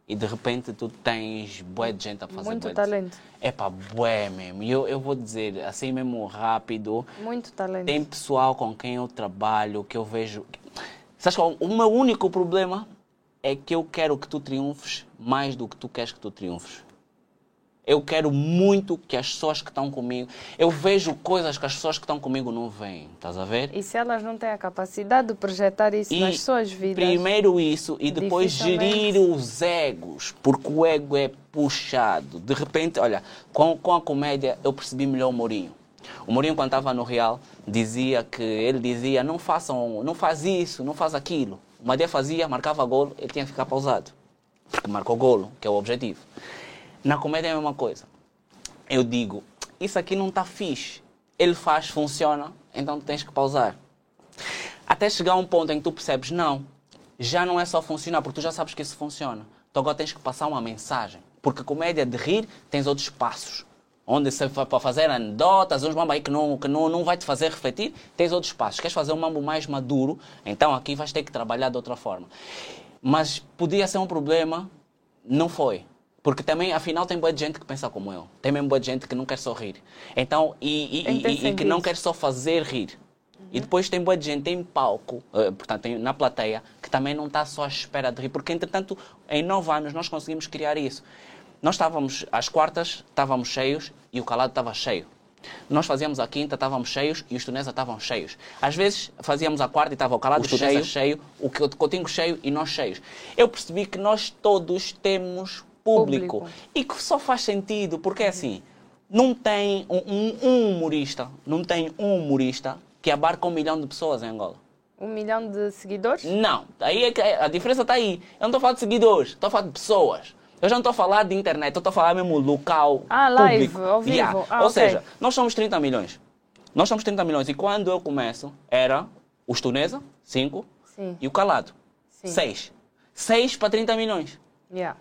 e de repente tu tens bué de gente a fazer Muito bué de- talento. É pá, bué mesmo. E eu, eu vou dizer, assim mesmo rápido, Muito talento. tem pessoal com quem eu trabalho que eu vejo. Sabes qual? O meu único problema é que eu quero que tu triunfes mais do que tu queres que tu triunfes. Eu quero muito que as pessoas que estão comigo. Eu vejo coisas que as pessoas que estão comigo não veem. Estás a ver? E se elas não têm a capacidade de projetar isso E nas suas vidas? Primeiro isso e depois gerir os egos, porque o ego é puxado. De repente, olha, com, com a comédia eu percebi melhor o Mourinho. O Mourinho quando estava no Real dizia que ele dizia não façam, não faz isso, não faz aquilo. O Madeira fazia, marcava golo, ele tinha que ficar pausado, porque marcou golo, que é o objetivo. Na comédia é a mesma coisa. Eu digo, isso aqui não está fixe. Ele faz, funciona, então tu tens que pausar. Até chegar a um ponto em que tu percebes, não, já não é só funcionar, porque tu já sabes que isso funciona. Tu agora tens que passar uma mensagem. Porque comédia de rir, tens outros passos. Onde vai para fazer anedotas, uns mambo aí que, não, que não, não vai te fazer refletir, tens outros passos. Queres fazer um mambo mais maduro, então aqui vais ter que trabalhar de outra forma. Mas podia ser um problema, não foi. Porque também, afinal, tem boa gente que pensa como eu. Tem mesmo boa gente que não quer só rir. Então, e, e, e- e que não quer só fazer rir. E depois tem boa gente em palco, eh, portanto, na plateia, que também não está só à espera de rir. Porque, entretanto, em nove anos nós conseguimos criar isso. Nós estávamos, às quartas, estávamos cheios e o calado estava cheio. Nós fazíamos a quinta, estávamos cheios e os tunesa estavam cheios. Às vezes fazíamos a quarta e estava o calado Os e o tunesa cheio? cheio, o que- o Coutinho cheio e nós cheios. Eu percebi que nós todos temos público. Público. E que só faz sentido, porque é assim, não tem um, um- um humorista, não tem um humorista que abarca um milhão de pessoas em Angola. Um milhão de seguidores? Não, aí é que a diferença está aí. Eu não estou a falar de seguidores, estou a falar de pessoas. Eu já não estou a falar de internet, eu estou a falar mesmo local, Ah, live, público. ao vivo. Ah, Ou ok. seja, nós somos 30 milhões. Nós somos 30 milhões. E quando eu começo, era os Tunesa, 5, Sim. e o Calado, Sim. 6. 6 para 30 milhões. Yeah.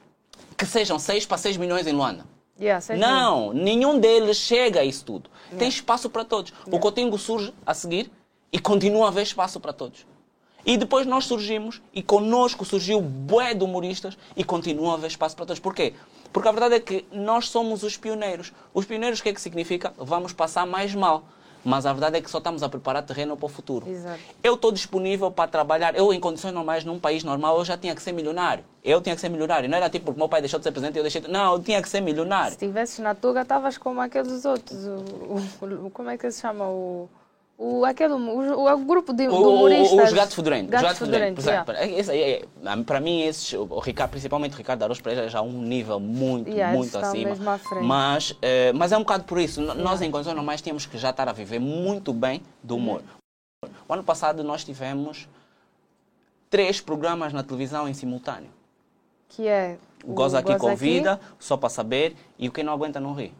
Que sejam 6 para 6 milhões em Luanda. Yeah. Não, nenhum deles chega a isso tudo. Tem espaço para todos. O Coutinho surge a seguir e continua a haver espaço para todos. E depois nós surgimos e conosco surgiu bué de humoristas e continua a haver espaço para todos. Porquê? Porque a verdade é que nós somos os pioneiros. Os pioneiros o que é que significa? Vamos passar mais mal. Mas a verdade é que só estamos a preparar terreno para o futuro. Exato. Eu estou disponível para trabalhar. Eu, em condições normais, num país normal, eu já tinha que ser milionário. Eu tinha que ser milionário. Não era tipo porque meu pai deixou de ser presidente e eu deixei de... Não, eu tinha que ser milionário. Se estivesses na Tuga, estavas como aqueles outros. O, o- o- como é que se chama? O, o, aquele, o, o, o grupo de, O- humoristas. os gatos fedorentos. Gatos os gatos fedorentos, Por exemplo, esse aí é- Para mim, esses, o Ricardo, principalmente o Ricardo Araújo Pereira, já é um nível muito, Yeah, muito acima. Mas, eh, mas é um bocado por isso. N- Nós, em condições normais, tínhamos que já estar a viver muito bem do humor. Uhum. O ano passado, nós tivemos três programas na televisão em simultâneo. Que é. o Goza aqui Goza convida, só para saber, e o quem não aguenta não ri.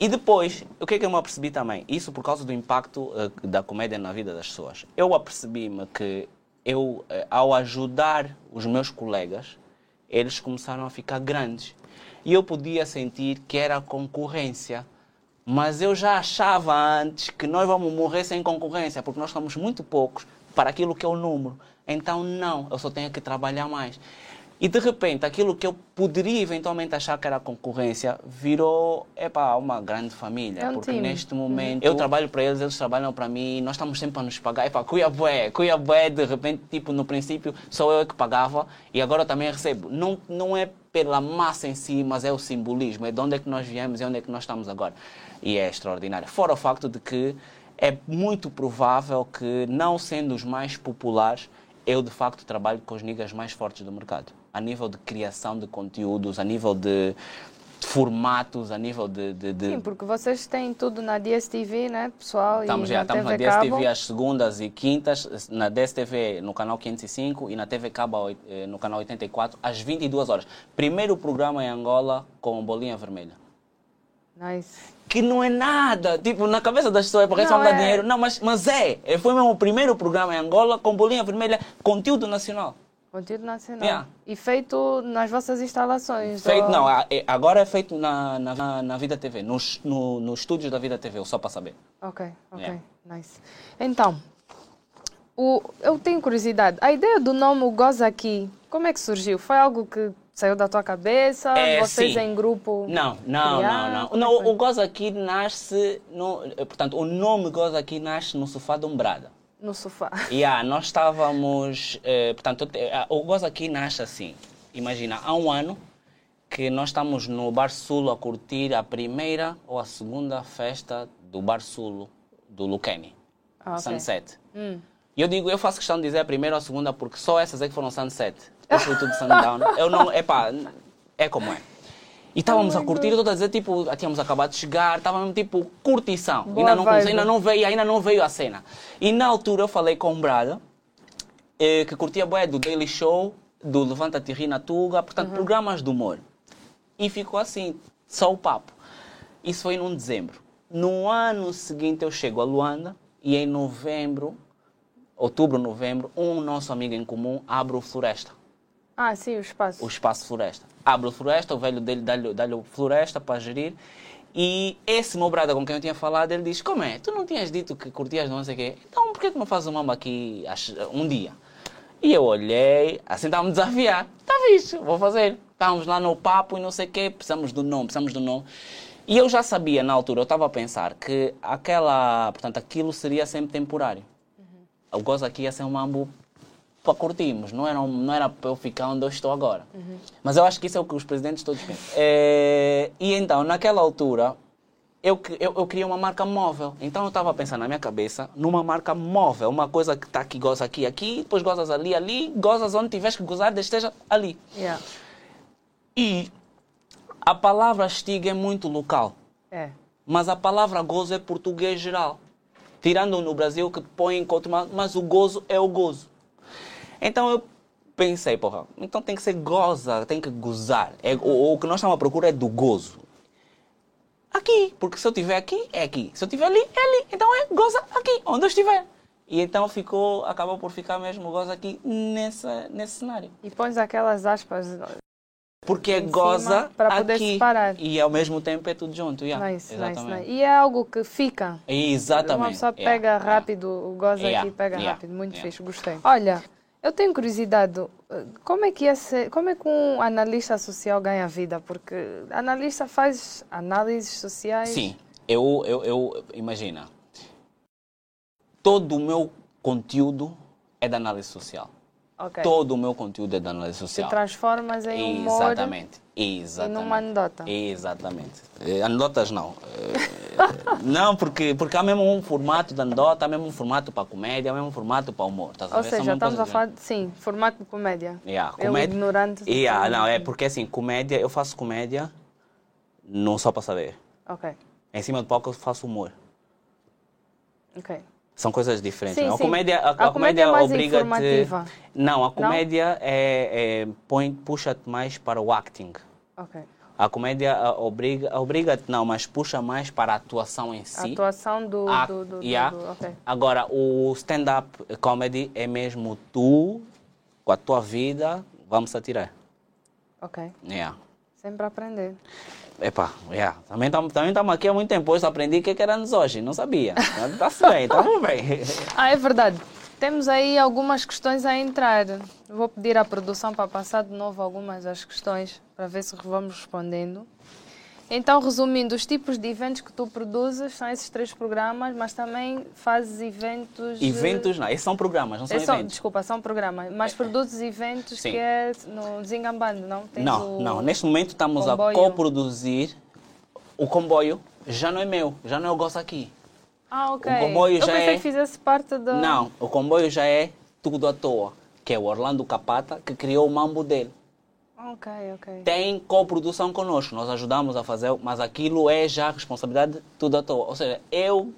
E depois, o que é que eu me apercebi também? Isso por causa do impacto eh, da comédia na vida das pessoas. Eu apercebi-me que eu, eh, ao ajudar os meus colegas, eles começaram a ficar grandes. E eu podia sentir que era concorrência. Mas eu já achava antes que nós vamos morrer sem concorrência, porque nós somos muito poucos para aquilo que é o número. Então, não, eu só tenho que trabalhar mais. E de repente, aquilo que eu poderia eventualmente achar que era concorrência virou epá, uma grande família. É um porque time. neste momento eu trabalho para eles, eles trabalham para mim, nós estamos sempre a nos pagar. Epá, Cuiabé, Cuiabé, de repente, tipo, no princípio sou eu que pagava e agora também recebo. Não, não é pela massa em si, mas é o simbolismo, é de onde é que nós viemos e onde é que nós estamos agora. E é extraordinário. Fora o facto de que é muito provável que, não sendo os mais populares, eu de facto trabalho com os niggas mais fortes do mercado. A nível de criação de conteúdos, a nível de, de formatos, a nível de. de, de- Sim, porque vocês têm tudo na DSTV, né, pessoal? Estamos, e já, na estamos na TV DSTV Cabo. às segundas e quintas, na DSTV no canal 505 e na TV Cabo eh, no canal 84 às 22 horas. Primeiro programa em Angola com bolinha vermelha. Nice. Que não é nada, tipo, na cabeça das pessoas é porque Não, é. dinheiro. Não, mas, mas é. Foi mesmo o primeiro programa em Angola com bolinha vermelha, conteúdo nacional. Conteúdo nacional. Yeah. E feito nas vossas instalações. Feito, ou- não, é- agora é feito na, na, na- Vida TV, nos, no, estúdios da Vida TV, só para saber. Ok, ok. Yeah. Nice. Então, o, eu tenho curiosidade. A ideia do nome Goza Aqui, como é que surgiu? Foi algo que saiu da tua cabeça? É, Vocês sim. em grupo? Não, não, não, não. É não o Goza aqui nasce, no, eh, portanto, o nome Goza aqui nasce no sofá de Umbrada. No sofá. Yeah, nós estávamos, eh, portanto, eh, o Goza aqui nasce assim. Imagina, há um ano que nós estamos no Bar Sulo a curtir a primeira ou a segunda festa do Bar Sulo do Luqueni, Ah, ok. Sunset. Hum. E eu digo, eu faço questão de dizer a primeira ou a segunda porque só essas é que foram sunset. Depois foi tudo sundown. Eu não, epá, é como é. E estávamos Oh a curtir, eu estou a dizer, tipo, tínhamos acabado de chegar, estávamos tipo, curtição. Boa Ainda não, vibe. ainda não veio, ainda não veio a cena. E na altura eu falei com o Brada, eh, que curtia bué do Daily Show, do Levanta-te e na Tuga, portanto, programas de humor. E ficou assim, só o papo. Isso foi num dezembro. No ano seguinte eu chego a Luanda e em novembro, outubro, novembro, um nosso amigo em comum abre o Floresta, Ah, sim, o espaço. o espaço Floresta. Abre o Floresta, o velho dele dá-lhe dá Floresta para gerir. E esse meu brada com quem eu tinha falado, ele diz, como é? Tu não tinhas dito que curtias não sei o quê? Então por que não fazes um mambo aqui um dia? E eu olhei, assim estava a me desafiar. Está a fixe, vou fazer. Estávamos lá no papo e não sei o quê, precisamos do nome, precisamos do nome. E eu já sabia na altura, eu estava a pensar que aquela, portanto, aquilo seria sempre temporário. Uhum. O gozo aqui ia ser um mambo para curtirmos, não era, não era para eu ficar onde eu estou agora. Uhum. Mas eu acho que isso é o que os presidentes todos pensam. É, e então, naquela altura, eu, eu, eu queria uma marca móvel. Então eu estava pensando na minha cabeça numa marca móvel, uma coisa que está aqui, goza aqui, aqui, depois gozas ali, ali, gozas onde tiveres que gozar, esteja ali. Yeah. E a palavra estiga é muito local. É. Mas a palavra gozo é português geral. Tirando no Brasil que põe encontro, mas o gozo é o gozo. Então eu pensei, porra, então tem que ser goza, tem que gozar. É, o, o que nós estamos à procura é do gozo aqui, porque se eu estiver aqui, é aqui. Se eu estiver ali, é ali. Então é goza aqui, onde eu estiver. E então ficou, acabou por ficar mesmo goza aqui nessa, nesse cenário. E pões aquelas aspas. Porque é goza para poder aqui. separar. E ao mesmo tempo é tudo junto. Yeah, nice, exatamente. nice, nice. E é algo que fica. Exatamente. Uma pessoa yeah, pega rápido, o goza Yeah, aqui pega yeah, rápido. Muito yeah. fixe, gostei. Olha, eu tenho curiosidade, eh, como é que é ser, como é que um analista social ganha vida? Porque analista faz análises sociais. Sim, eu, eu, eu imagina, todo o meu conteúdo é da análise social. Ok. Todo o meu conteúdo é da análise Te social. transformas em humor Exatamente. e Exatamente. numa anedota. Exatamente. Eh, Anedotas não. Eh, não, porque, porque há mesmo um formato de anedota, há mesmo um formato para comédia, há mesmo um formato para humor. Ou seja, estamos a falar, de, sim, formato de comédia. Yeah, Eu, comédia- ignorante. de Yeah, não, é porque assim, comédia, eu faço comédia não só para saber. Ok, Em cima do palco eu faço humor. ok. São coisas diferentes. Sim, não é? a comédia, a, A a comédia é comédia obriga-te. informativa. Não, a comédia é, é, põe, puxa-te mais para o acting. Ok. A comédia obriga, obriga-te não, mas puxa mais para a atuação em A si. atuação do. Ah, do, do, yeah. do- ok. Agora, o stand-up comedy é mesmo tu, com a tua vida, vamos atirar. Ok. Yeah. Sempre a aprender. Epá, yeah. também estamos também tamo aqui há muito tempo. Hoje aprendi o que que era hoje, não sabia. Está-se bem, estamos bem. Ah, é verdade. Temos aí algumas questões a entrar. Vou pedir à produção para passar de novo algumas das questões para ver se vamos respondendo. Então, resumindo, os tipos de eventos que tu produzes são esses três programas, mas também fazes eventos. Eventos, não, esses são programas, não são É só- eventos. desculpa, são programas. Mas produzes eventos Sim. que é no Desengambando, não? Tens Não, não. Neste momento estamos comboio. a coproduzir. O comboio já não é meu, já não é o Gosto Aqui. Ah, ok. o comboio Eu já pensei é- que fizesse parte da. Não, o comboio já é tudo à toa, que é o Orlando Capata que criou o mambo dele. Ok, ok. Tem coprodução conosco, nós ajudamos a fazer, mas aquilo é já responsabilidade tudo à toa. Ou seja, eu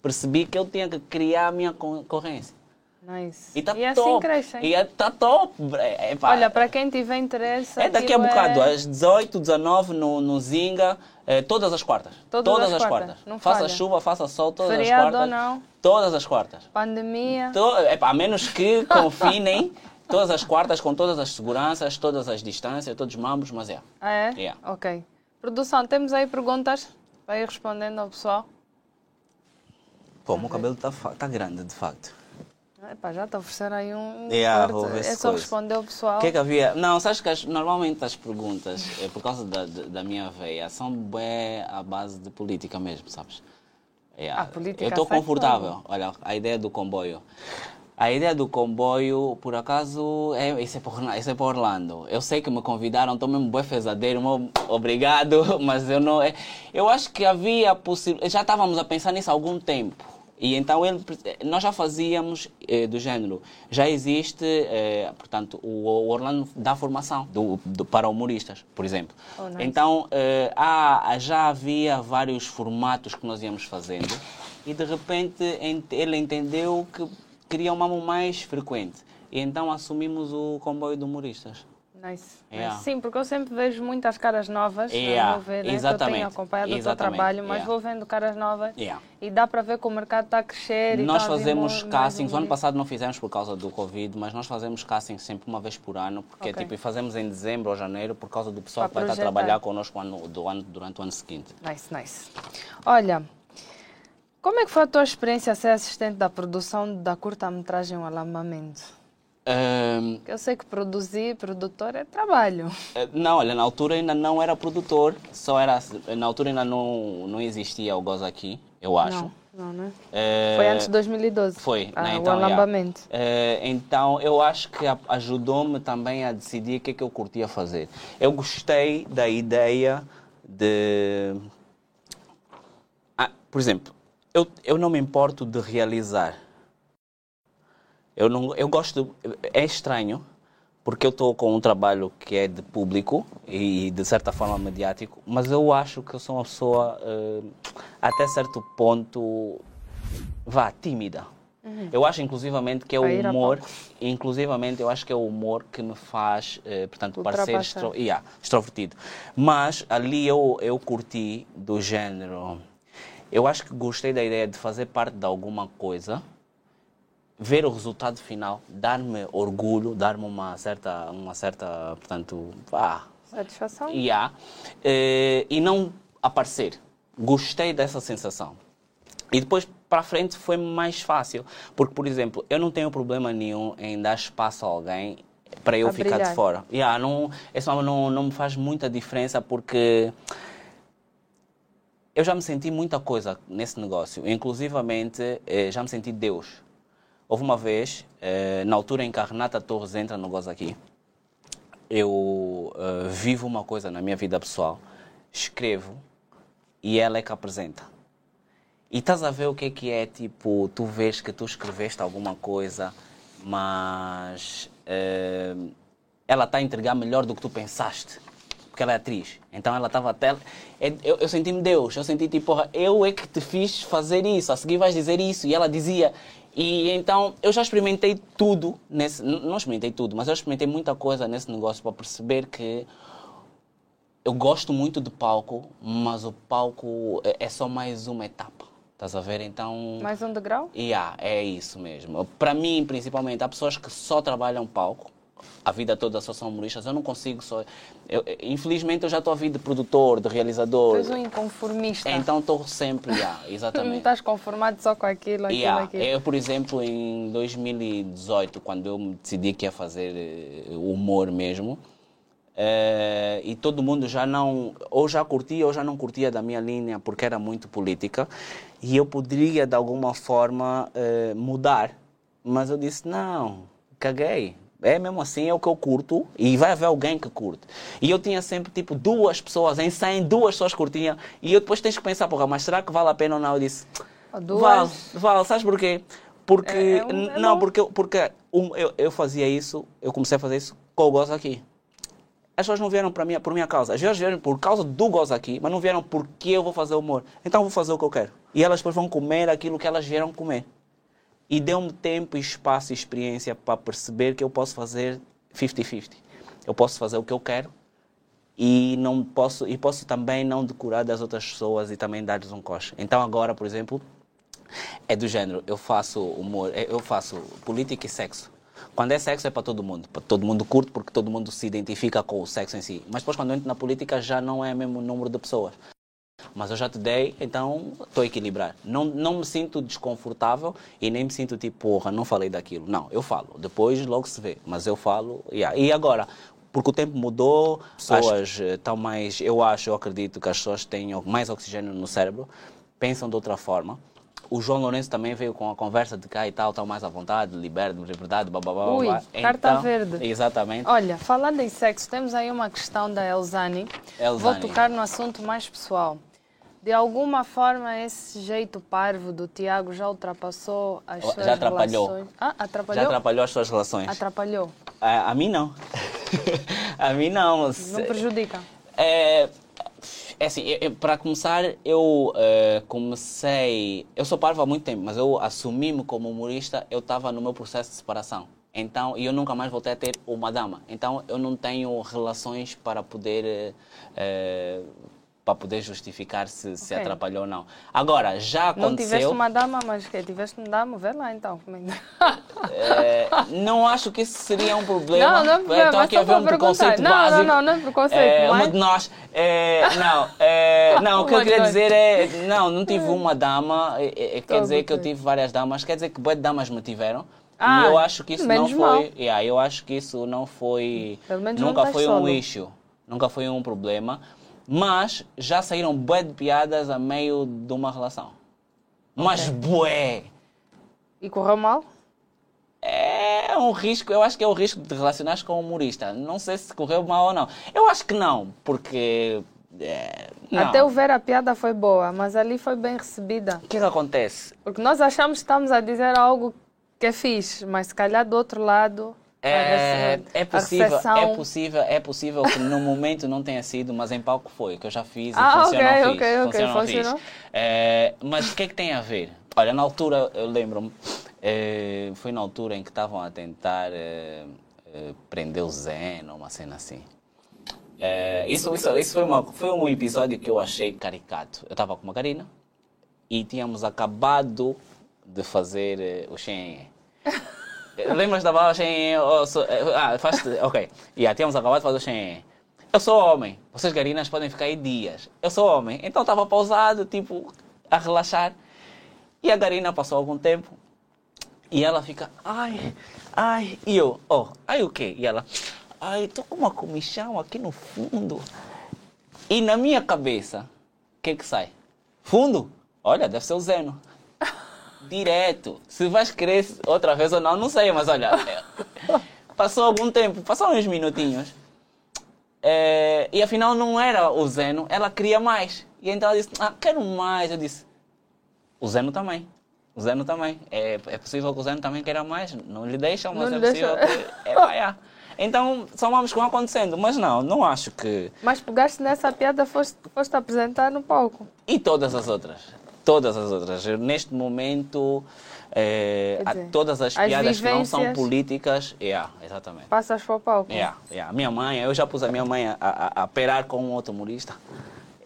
percebi que eu tinha que criar a minha concorrência. Nice. E está assim top. crescem. E está top. É, é, Olha, para quem tiver interesse. É daqui a bocado, é- às 18, 19, no, no Zinga, eh, todas as quartas. Todas as quartas, não faça falha. chuva, faça sol, todas Feriado as quartas. ou não. Todas as quartas. Pandemia. To, a menos que confinem todas as quartas com todas as seguranças, todas as distâncias, todos os mambos, mas é. Ah, é? Yeah. Ok. Produção, temos aí perguntas ir respondendo ao pessoal? Pô, o meu cabelo está tá grande, de facto. Epá, já te ofereceram aí um. Yeah, corte. vou ver é se só coisa. responder ao pessoal. O que é que havia? Não, sabes que as- normalmente as perguntas, é por causa da, da minha veia, são bem à base de política mesmo, sabes? Yeah. Ah, política Eu estou confortável. Olha, a ideia do comboio. A ideia do comboio, por acaso, é, isso, é para, isso é para Orlando. Eu sei que me convidaram, estou mesmo bem fezadeiro, meu, obrigado, mas eu não. é- Eu acho que havia possibilidade. Já estávamos a pensar nisso há algum tempo. E então ele, nós já fazíamos eh, do género, já existe, eh, portanto, o, o Orlando dá formação do, do- para humoristas, por exemplo. Oh, nice. Então eh, há, já havia vários formatos que nós íamos fazendo e de repente ent- ele entendeu que queria um mamo mais frequente. E então assumimos o comboio de humoristas. Nice. Yeah. Sim, porque eu sempre vejo muitas caras novas. Yeah, meu ver, né? que Eu exatamente, tenho acompanhado o teu exatamente, trabalho, mas yeah. vou vendo caras novas Yeah. e dá para ver que o mercado está a crescer. e Nós tá fazemos castings, o ano passado não fizemos por causa do Covid, mas nós fazemos castings sempre uma vez por ano, porque Ok. tipo, fazemos em dezembro ou janeiro por causa do pessoal Para que vai estar a projetar. trabalhar connosco ano- do ano, durante o ano seguinte. Nice, nice. Olha, como é que foi a tua experiência ser assistente da produção da curta-metragem O Alambamento? Ahm, Eu sei que produzir, produtor é trabalho. eh, não, olha, na altura ainda não era produtor, só era. Na altura ainda não, não existia o Goza aqui, eu acho. Não, não, né? Eh, Foi antes de 2012. Foi, ah, né? o Então, yeah. alambamento. Eh, então, eu acho que a- ajudou-me também a decidir o que é que eu curtia fazer. Eu gostei da ideia de. Ah, por exemplo, eu, eu não me importo de realizar. Eu, não, eu gosto. É estranho, porque eu estou com um trabalho que é de público e de certa forma mediático, mas eu acho que eu sou uma pessoa, eh, até certo ponto, vá, tímida. Eu acho, inclusivamente, que é o humor, inclusivamente, eu acho que é o humor que me faz, eh, portanto, parecer extro, yeah, extrovertido. Mas ali eu, eu curti do género. Eu acho que gostei da ideia de fazer parte de alguma coisa, ver o resultado final, dar-me orgulho, dar-me uma certa, uma certa, portanto, vá, Satisfação? e há, eh, e não aparecer. Gostei dessa sensação. E depois para frente foi mais fácil, porque por exemplo, eu não tenho problema nenhum em dar espaço a alguém para eu A ficar brilhar. de fora. Yeah, não, isso não, não me faz muita diferença porque eu já me senti muita coisa nesse negócio, inclusivamente eh, já me senti Deus. Houve uma vez, eh, na altura em que a Renata Torres entra no Goza aqui, eu eh, vivo uma coisa na minha vida pessoal, escrevo e ela é que apresenta. E estás a ver o que é que é, tipo, tu vês que tu escreveste alguma coisa, mas eh, ela está a entregar melhor do que tu pensaste, porque ela é atriz. Então ela estava até... é- Eu, eu senti-me Deus, eu senti tipo, porra, eu é que te fiz fazer isso, a seguir vais dizer isso. E ela dizia... E então eu já experimentei tudo, nesse, não experimentei tudo, mas eu experimentei muita coisa nesse negócio para perceber que eu gosto muito de palco, mas o palco é- é só mais uma etapa. Estás a ver? Então. Mais um degrau? Yeah, é isso mesmo. Para mim, principalmente, há pessoas que só trabalham palco, a vida toda só são humoristas. Eu não consigo só. eu- infelizmente, eu já estou a vida de produtor, de realizador. Tu és um inconformista. Então, estou sempre. Yeah, Tu não exatamente. estás conformado só com aquilo, aquilo, Yeah, aquilo. Eu, por exemplo, em 2018, quando eu decidi que ia fazer eh, humor mesmo, eh, e todo mundo já não, ou já curtia ou já não curtia da minha linha, porque era muito política, e eu poderia, de alguma forma, eh, mudar. Mas eu disse, não, caguei. É mesmo assim, é o que eu curto e vai haver alguém que curte. E eu tinha sempre, tipo, duas pessoas, em 100, duas pessoas curtiam. E eu depois tens que pensar, porra, mas será que vale a pena ou não? Eu disse, Ou duas. Vale, vale, sabes porquê? Porque, É- é um- é não, porque, porque um, eu, eu fazia isso, eu comecei a fazer isso com o Gozo aqui. As pessoas não vieram para mim, por minha causa. As pessoas vieram por causa do Gozo aqui, mas não vieram porque eu vou fazer humor. Então vou fazer o que eu quero. E elas depois vão comer aquilo que elas vieram comer. E deu-me tempo, espaço e experiência para perceber que eu posso fazer 50-50. Eu posso fazer o que eu quero e não posso e posso também não decorar das outras pessoas e também dar-lhes um coche. Então agora, por exemplo, é do género, eu faço humor, é- eu faço política e sexo. Quando é sexo é para todo mundo, para todo mundo curte porque todo mundo se identifica com o sexo em si. Mas depois quando eu entro na política já não é o mesmo número de pessoas. Mas eu já te dei, então estou a equilibrar. Não, não me sinto desconfortável e nem me sinto tipo, porra, não falei daquilo. Não, eu falo. Depois logo se vê. Mas eu falo. yeah. E agora, porque o tempo mudou, pessoas eh, estão mais. Eu acho, eu acredito que as pessoas têm mais oxigênio no cérebro, pensam de outra forma. O João Lourenço também veio com a conversa de cá e tal, estão mais à vontade, liberdade, liberdade, blá blá blá. Ui, blá. carta Então, verde. Exatamente. Olha, falando em sexo, temos aí uma questão da Elzani. Elzani. Vou tocar no assunto mais pessoal. De alguma forma, esse jeito parvo do Tiago já ultrapassou as Já suas atrapalhou. relações? Ah, Já atrapalhou? atrapalhou as suas relações? Atrapalhou. A, a mim não. a mim não. Não prejudica. É, é assim, eu- eu- para começar, eu eh, comecei. Eu sou parvo há muito tempo, mas eu assumi-me como humorista, eu estava no meu processo de separação. Então, e eu nunca mais voltei a ter uma dama. Então, eu não tenho relações para poder. Para poder justificar se, se atrapalhou ou não. Agora, já aconteceu. Não tiveste uma dama, mas que tiveste um dama, vê lá então. é É, não acho que isso seria um problema. Não, não é problema, Estou aqui só a ver um preconceito Não, não, básico. não, não é preconceito, É, uma mas- de nós. é, não, é, não, o que eu Uma queria dizer é. Não, não tive uma dama. é, é, quer dizer que eu tive várias damas. Quer dizer que boas damas me tiveram. Ah, e eu acho que isso não mal. foi. Yeah, eu acho que isso não foi. Não nunca estás foi um solo. issue. Nunca foi um problema. Mas já saíram bué de piadas a meio de uma relação. Mas bué! E correu mal? É um risco, eu acho que é o risco de relacionar com um humorista. Não sei se correu mal ou não. Eu acho que não, porque. é, não. Até eu ver a piada foi boa, mas ali foi bem recebida. O que é que acontece? Porque nós achamos que estamos a dizer algo que é fixe, mas se calhar do outro lado. É, é possível, é possível, é possível que no momento não tenha sido, mas em palco foi, que eu já fiz e Ah, funcionou ok, fixe, ok, ok, funcionou funcionou. fixe. É, mas o que é que tem a ver? Olha, na altura, eu lembro-me, é, foi na altura em que estavam a tentar é, é, prender o Zeno, uma cena assim. É, isso isso, isso foi, uma, foi um episódio que eu achei caricato. Eu estava com uma Karina e tínhamos acabado de fazer eh, o Shen. Lembras da palavra eh, Ah, faz Ok. Yeah, tínhamos acabado de fazer o Shen. Eu sou homem. Vocês garinas podem ficar aí dias. Eu sou homem. Então estava pausado, tipo, a relaxar. E a Garina passou algum tempo e ela fica, ai, ai. E eu, oh, ai o quê? E ela, ai, tô com uma comichão aqui no fundo. E na minha cabeça, o que que sai? Fundo? Olha, deve ser o Zeno. Direto. Se vais querer outra vez ou não, não sei, mas olha. é, Passou algum tempo, passou uns minutinhos. É, e afinal não era o Zeno, ela queria mais. E então ela disse, ah, quero mais. Eu disse, o Zeno também. O Zeno também. É, é possível que o Zeno também queira mais. Não lhe deixam, mas Não é possível que... É, vai, é. Então, só vamos com acontecendo. Mas não, não acho que... Mas pegaste nessa piada, foste, foste apresentar no palco. E todas as outras. Todas as outras. Neste momento, há dizer, todas as, as piadas que não são políticas... Yeah, exatamente. Passas para o palco. Yeah, yeah. Minha mãe, eu já pus a minha mãe a, a, a perar com um outro humorista.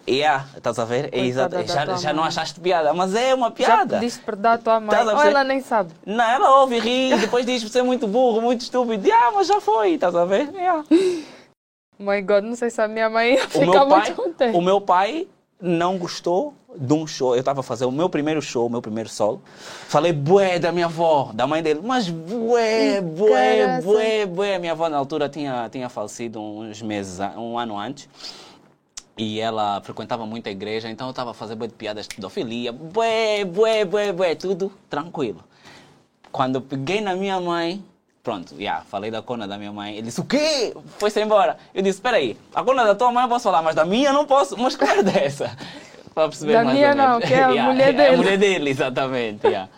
Yeah, estás a ver? É exato. Já, já não achaste piada, mas é uma Já piada. pediste perdão à tua mãe. Ou ela nem sabe. Não, ela ouve, ri, e depois diz você é muito burro, muito estúpido. Ah, mas já foi, estás a ver? Yeah. My God, não sei se a minha mãe pai, muito contente. o meu pai não gostou de um show. Eu estava a fazer o meu primeiro show, o meu primeiro solo. Falei bué da minha avó, da mãe dele. Mas bué, bué, bué, bué. Minha avó na altura tinha, tinha falecido uns meses, um ano antes. E ela frequentava muito a igreja, então eu estava a fazer bué de piadas de pedofilia. Bué, bué, bué, bué, tudo tranquilo. Quando eu peguei na minha mãe, pronto, já, falei da cona da minha mãe. Ele disse, o quê? Foi-se embora. Eu disse, espera aí, a cona da tua mãe eu posso falar, mas da minha não posso. Mas que merda é essa? Para perceber Da mais minha não, que é a Yeah, mulher É dele. a mulher dele, exatamente. yeah.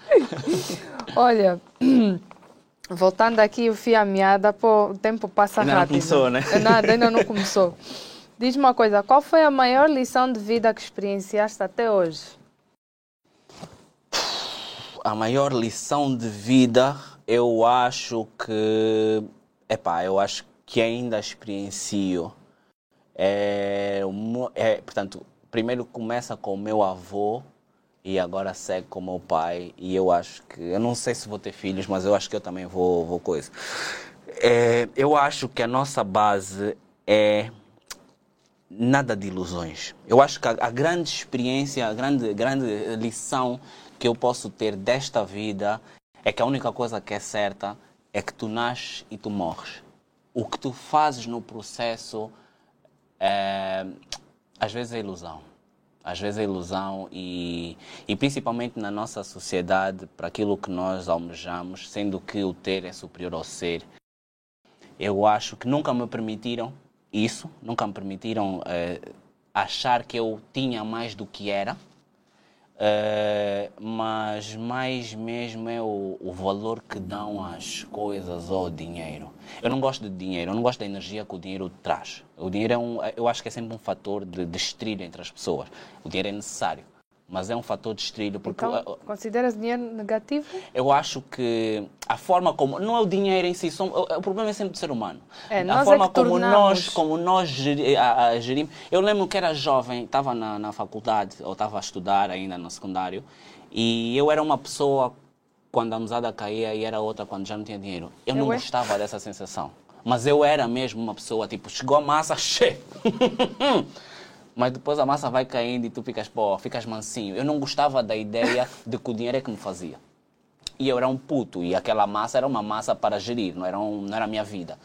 Olha, voltando aqui o fio à meada, pô, o tempo passa Ainda não rápido. começou, né? É Nada, ainda não começou. Diz-me uma coisa, qual foi a maior lição de vida que experienciaste até hoje? a maior lição de vida, eu acho que. Epá, eu acho que ainda experiencio. É, é, portanto, primeiro começa com o meu avô e agora segue com o meu pai. E eu acho que. Eu não sei se vou ter filhos, mas eu acho que eu também vou, vou coisa. É, eu acho que a nossa base é nada de ilusões. Eu acho que a, a grande experiência, a grande, grande lição que eu posso ter desta vida é que a única coisa que é certa é que tu nasces e tu morres. O que tu fazes no processo, é, às vezes é ilusão. Às vezes é ilusão e, e principalmente na nossa sociedade, para aquilo que nós almejamos, sendo que o ter é superior ao ser, eu acho que nunca me permitiram isso, nunca me permitiram eh, achar que eu tinha mais do que era, Eh, mas mais mesmo é o, o valor que dão às coisas ou ao dinheiro. Eu não gosto de dinheiro, eu não gosto da energia que o dinheiro traz. O dinheiro é um, eu acho que é sempre um fator de, de entre as pessoas. O dinheiro é necessário, mas é um fator de estrilho porque Então, consideras dinheiro negativo? eu acho que a forma como não é o dinheiro em si, são, o, problema é sempre do ser humano. É, a é forma que como tornamos. nós como nós gerimos. Eu lembro que era jovem, estava na, na faculdade ou estava a estudar ainda no secundário e eu era uma pessoa quando a mesada caía e era outra quando já não tinha dinheiro. Eu não Eu é? gostava dessa sensação. Mas eu era mesmo uma pessoa, tipo, chegou a massa, che! Mas depois a massa vai caindo e tu ficas, pô, ficas mansinho. Eu não gostava da ideia de que o dinheiro é que me fazia. e eu era um puto e aquela massa era uma massa para gerir, não era, um, não era a minha vida.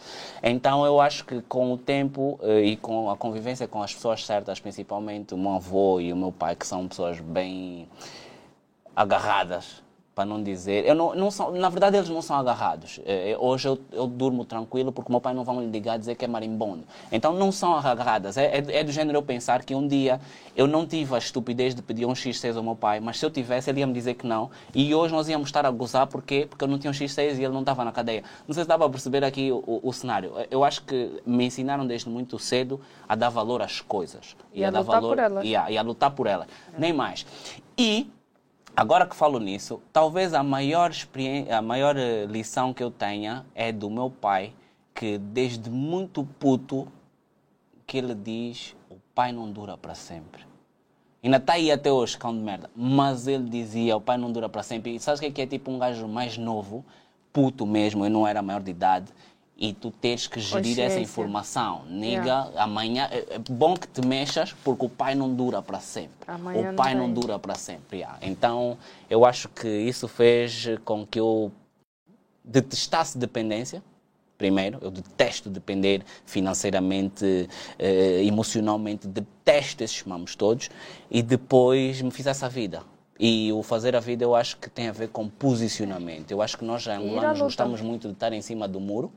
Então eu acho que com o tempo eh, e com a convivência com as pessoas certas, principalmente o meu avô e o meu pai, que são pessoas bem agarradas para não dizer. Eu não, não são, na verdade, eles não são agarrados. É, hoje eu, eu, durmo tranquilo porque meu pai não vai me ligar dizer que é marimbondo. Então não são agarradas. É, é, é, do género eu pensar que um dia eu não tive a estupidez de pedir um X6 ao meu pai, mas se eu tivesse, ele ia me dizer que não. E hoje nós íamos estar a gozar porque, porque eu não tinha um X6 e ele não estava na cadeia. Não sei se dava a perceber aqui o, o, o, cenário. Eu acho que me ensinaram desde muito cedo a dar valor às coisas. E, e a, a, dar lutar valor, por elas. E a, e a lutar por elas. Nem mais. E Agora que falo nisso, talvez a maior, a maior eh, lição que eu tenha é do meu pai, que desde muito puto, que ele diz, o pai não dura para sempre. Ainda está aí até hoje, cão de merda. Mas ele dizia, o pai não dura para sempre. E sabes o que é, que é tipo um gajo mais novo, puto mesmo, eu não era maior de idade, e tu tens que gerir essa informação. Niga, yeah. amanhã é, bom que te mexas porque o pai não dura para sempre. Amanhã o pai não, não dura para sempre. Yeah. Então eu acho que isso fez com que eu detestasse dependência. Primeiro, eu detesto depender financeiramente, eh, emocionalmente, detesto esses mamos todos. E depois me fizesse a vida. E o fazer a vida eu acho que tem a ver com posicionamento. Eu acho que nós angolanos gostamos muito de estar em cima do muro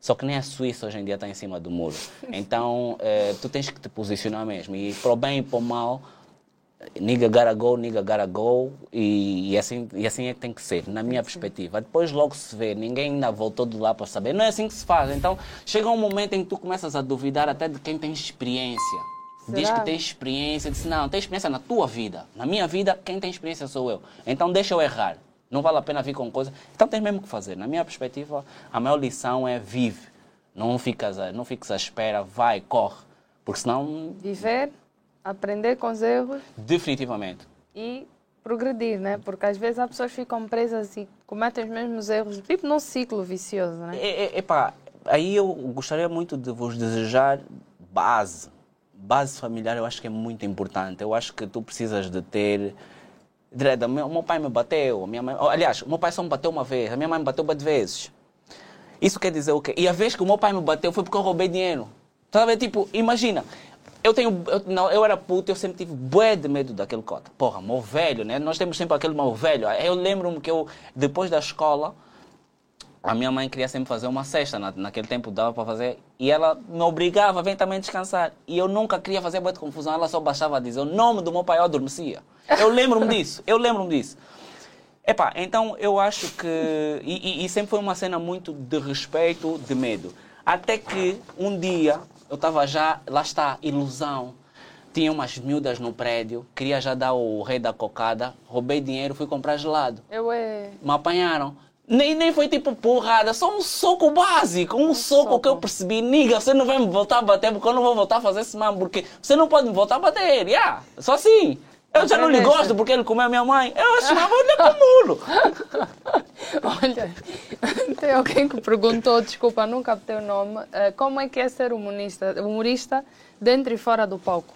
só que nem a Suíça hoje em dia está em cima do muro. Então, eh, tu tens que te posicionar mesmo. E para o bem e para o mal, nigga gotta go, nigga gotta go. E, e, assim, e assim é que tem que ser, na minha perspectiva. Depois logo se vê, ninguém ainda voltou de lá para saber. Não é assim que se faz. Então, chega um momento em que tu começas a duvidar até de quem tem experiência. Será? Diz que tem experiência, diz não, tem experiência na tua vida. Na minha vida, quem tem experiência sou eu. Então deixa eu errar. Não vale a pena vir com coisa. Então tens mesmo que fazer. Na minha perspectiva, a maior lição é vive. Não ficas, não fiques à espera, vai, corre. Porque senão. Viver, aprender com os erros. Definitivamente. E progredir, né? Porque às vezes as pessoas ficam presas e cometem os mesmos erros, tipo num ciclo vicioso, né? É, é, epá, aí eu gostaria muito de vos desejar base. Base familiar eu acho que é muito importante. Eu acho que tu precisas de ter Dreda, meu, meu pai me bateu, minha mãe, aliás, o meu pai só me bateu uma vez, a minha mãe me bateu duas vezes. Isso quer dizer o quê? E a vez que o meu pai me bateu foi porque eu roubei dinheiro. Vendo? Tipo, imagina, eu tenho, eu, não, eu era puto, eu sempre tive bué de medo daquele cota. Porra, meu velho, né? Nós temos sempre aquele meu velho. Eu lembro-me que eu, depois da escola, a minha mãe queria sempre fazer uma cesta, na, naquele tempo dava para fazer, e ela me obrigava a vir também descansar. E eu nunca queria fazer muita confusão, ela só baixava a dizer o nome do meu pai, eu adormecia. Eu lembro-me disso, eu lembro-me disso. Epá, então eu acho que. E, e, e, sempre foi uma cena muito de respeito, de medo. Até que um dia eu estava já, lá está, ilusão. Tinha umas miúdas no prédio, queria já dar o rei da cocada, roubei dinheiro, fui comprar gelado. Eu é. Me apanharam. Nem, nem foi tipo porrada, só um soco básico, um, um soco, soco, que eu percebi, niga, você não vai me voltar a bater porque eu não vou voltar a fazer esse mano, porque você não pode me voltar a bater, yeah, só assim. Eu já não lhe gosto porque ele comeu a minha mãe. Eu chamava ele mulo. Olha, tem alguém que perguntou, desculpa, nunca captei o nome, eh, como é que é ser humorista, humorista dentro e fora do palco?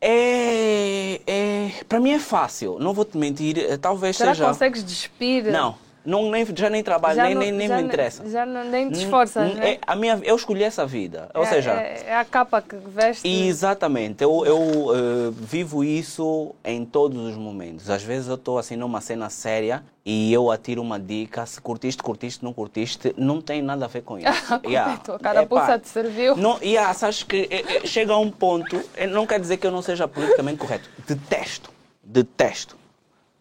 É, é, para mim é fácil, não vou te mentir, eh, talvez Será seja... Será que consegues despir? Não, não, nem, já nem trabalho, já nem, não, nem, nem me interessa. Já não, nem te esforças, né? É, a minha, eu escolhi essa vida. Ou é, seja... É, é, a capa que veste... Exatamente. Eu, eu uh, vivo isso em todos os momentos. Às vezes eu estou assim numa cena séria e eu atiro uma dica. Se curtiste, curtiste, não curtiste, não tem nada a ver com isso. yeah. A carapuça te serviu. Não, yeah, sabes que é, é, chega a um ponto... Não quer dizer que eu não seja politicamente correto. Detesto. Detesto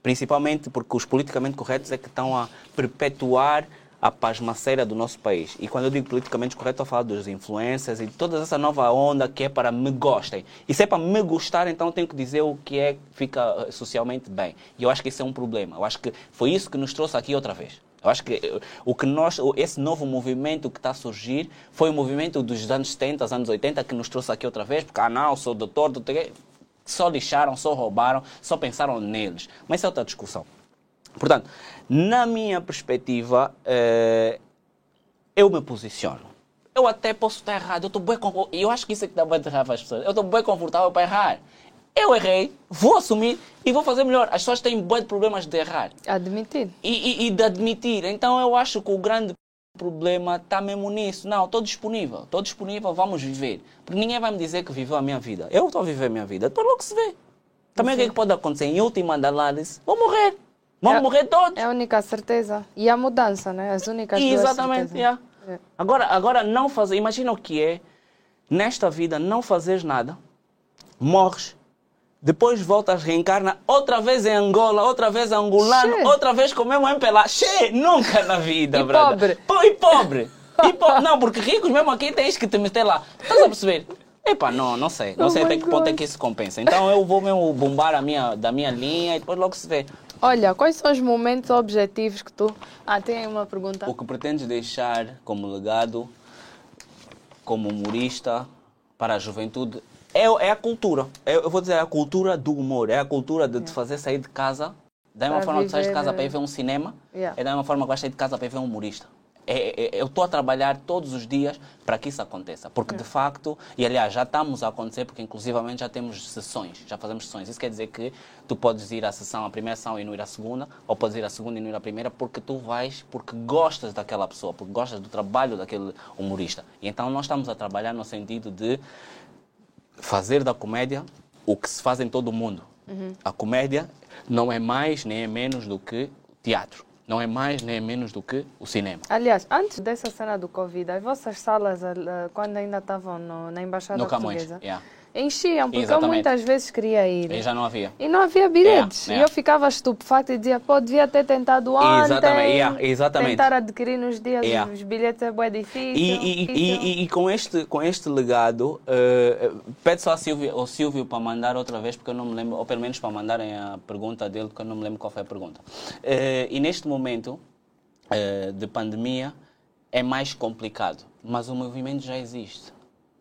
principalmente porque os politicamente corretos é que estão a perpetuar a pasmaceira do nosso país. E quando eu digo politicamente correto, estou a falar dos influencers e toda essa nova onda que é para me gostem. E se é para me gostar, então tenho que dizer o que é que fica eh, socialmente bem. E eu acho que isso é um problema. Eu acho que foi isso que nos trouxe aqui outra vez. Eu acho que eh, o que nós, esse novo movimento que está a surgir foi o movimento dos anos 70, anos 80 que nos trouxe aqui outra vez, porque, ah não, sou doutor, doutor só lixaram, só roubaram, só pensaram neles. Mas isso é outra discussão. Portanto, na minha perspectiva, eh, eu me posiciono. Eu até posso estar errado, eu estou bem Eu acho que isso é que dá bem de raiva às pessoas. Eu estou bem confortável para errar. Eu errei, vou assumir e vou fazer melhor. As pessoas têm bué de problemas de errar Admitir. e, e- e de admitir. Então eu acho que o grande problema está mesmo nisso. Não, estou disponível, estou disponível, vamos viver. Porque ninguém vai me dizer que viveu a minha vida. Eu estou a viver a minha vida, depois logo se vê. Também o que, é que pode acontecer? Em última análise, vou morrer. Vamos É- morrer todos. É a única certeza. E a mudança, né? As únicas duas Exatamente. yeah. É. Agora, agora não fazer. Imagina o que é nesta vida não fazeres nada, morres, depois voltas, reencarna outra vez em Angola, outra vez angolano, Che. outra vez com o mesmo MPLA. Che, nunca na vida, E pobre. Pô, e pobre. E po- Não, porque ricos mesmo aqui tens que te meter lá. Estás a perceber? Epá, não, não sei. Não Oh sei até que ponto é que isso compensa. Então eu vou mesmo bombar a minha, da minha linha e depois logo se vê. Olha, quais são os momentos objetivos que tu. Ah, tem aí uma pergunta. O que pretendes deixar como legado, como humorista, para a juventude, é, é a cultura. É- eu vou dizer, é a cultura do humor. É a cultura de te fazer sair de casa. Da mesma forma que tu sais de casa para ir ver um cinema, é da mesma forma que vais sair de casa para ir ver um humorista. É- é- eu estou a trabalhar todos os dias para que isso aconteça. Porque, de facto, e aliás, já estamos a acontecer, porque inclusivamente já temos sessões, já fazemos sessões. Isso quer dizer que tu podes ir à sessão, à primeira sessão e não ir à segunda, ou podes ir à segunda e não ir à primeira, porque tu vais, porque gostas daquela pessoa, porque gostas do trabalho daquele humorista. E então nós estamos a trabalhar no sentido de fazer da comédia o que se faz em todo o mundo. A comédia não é mais nem é menos do que teatro. Não é mais nem é menos do que o cinema. Aliás, antes dessa cena do Covid, as vossas salas, eh, quando ainda estavam no- na Embaixada No Camões. Portuguesa, yeah. Enchiam, porque eu Exatamente. muitas vezes queria ir. E já não havia. E não havia bilhetes. É, é. E eu ficava estupefacta e dizia, pô, devia ter tentado ontem. Exatamente, yeah, exatamente. Tentar adquirir nos dias os bilhetes é bem difícil. E, e- difícil. e- e com, este, com este legado, eh, pede só ao Silvio, ao Silvio para mandar outra vez, porque eu não me lembro, ou pelo menos para mandarem a pergunta dele, porque eu não me lembro qual foi a pergunta. Eh, e neste momento eh, de pandemia é mais complicado, mas o movimento já existe.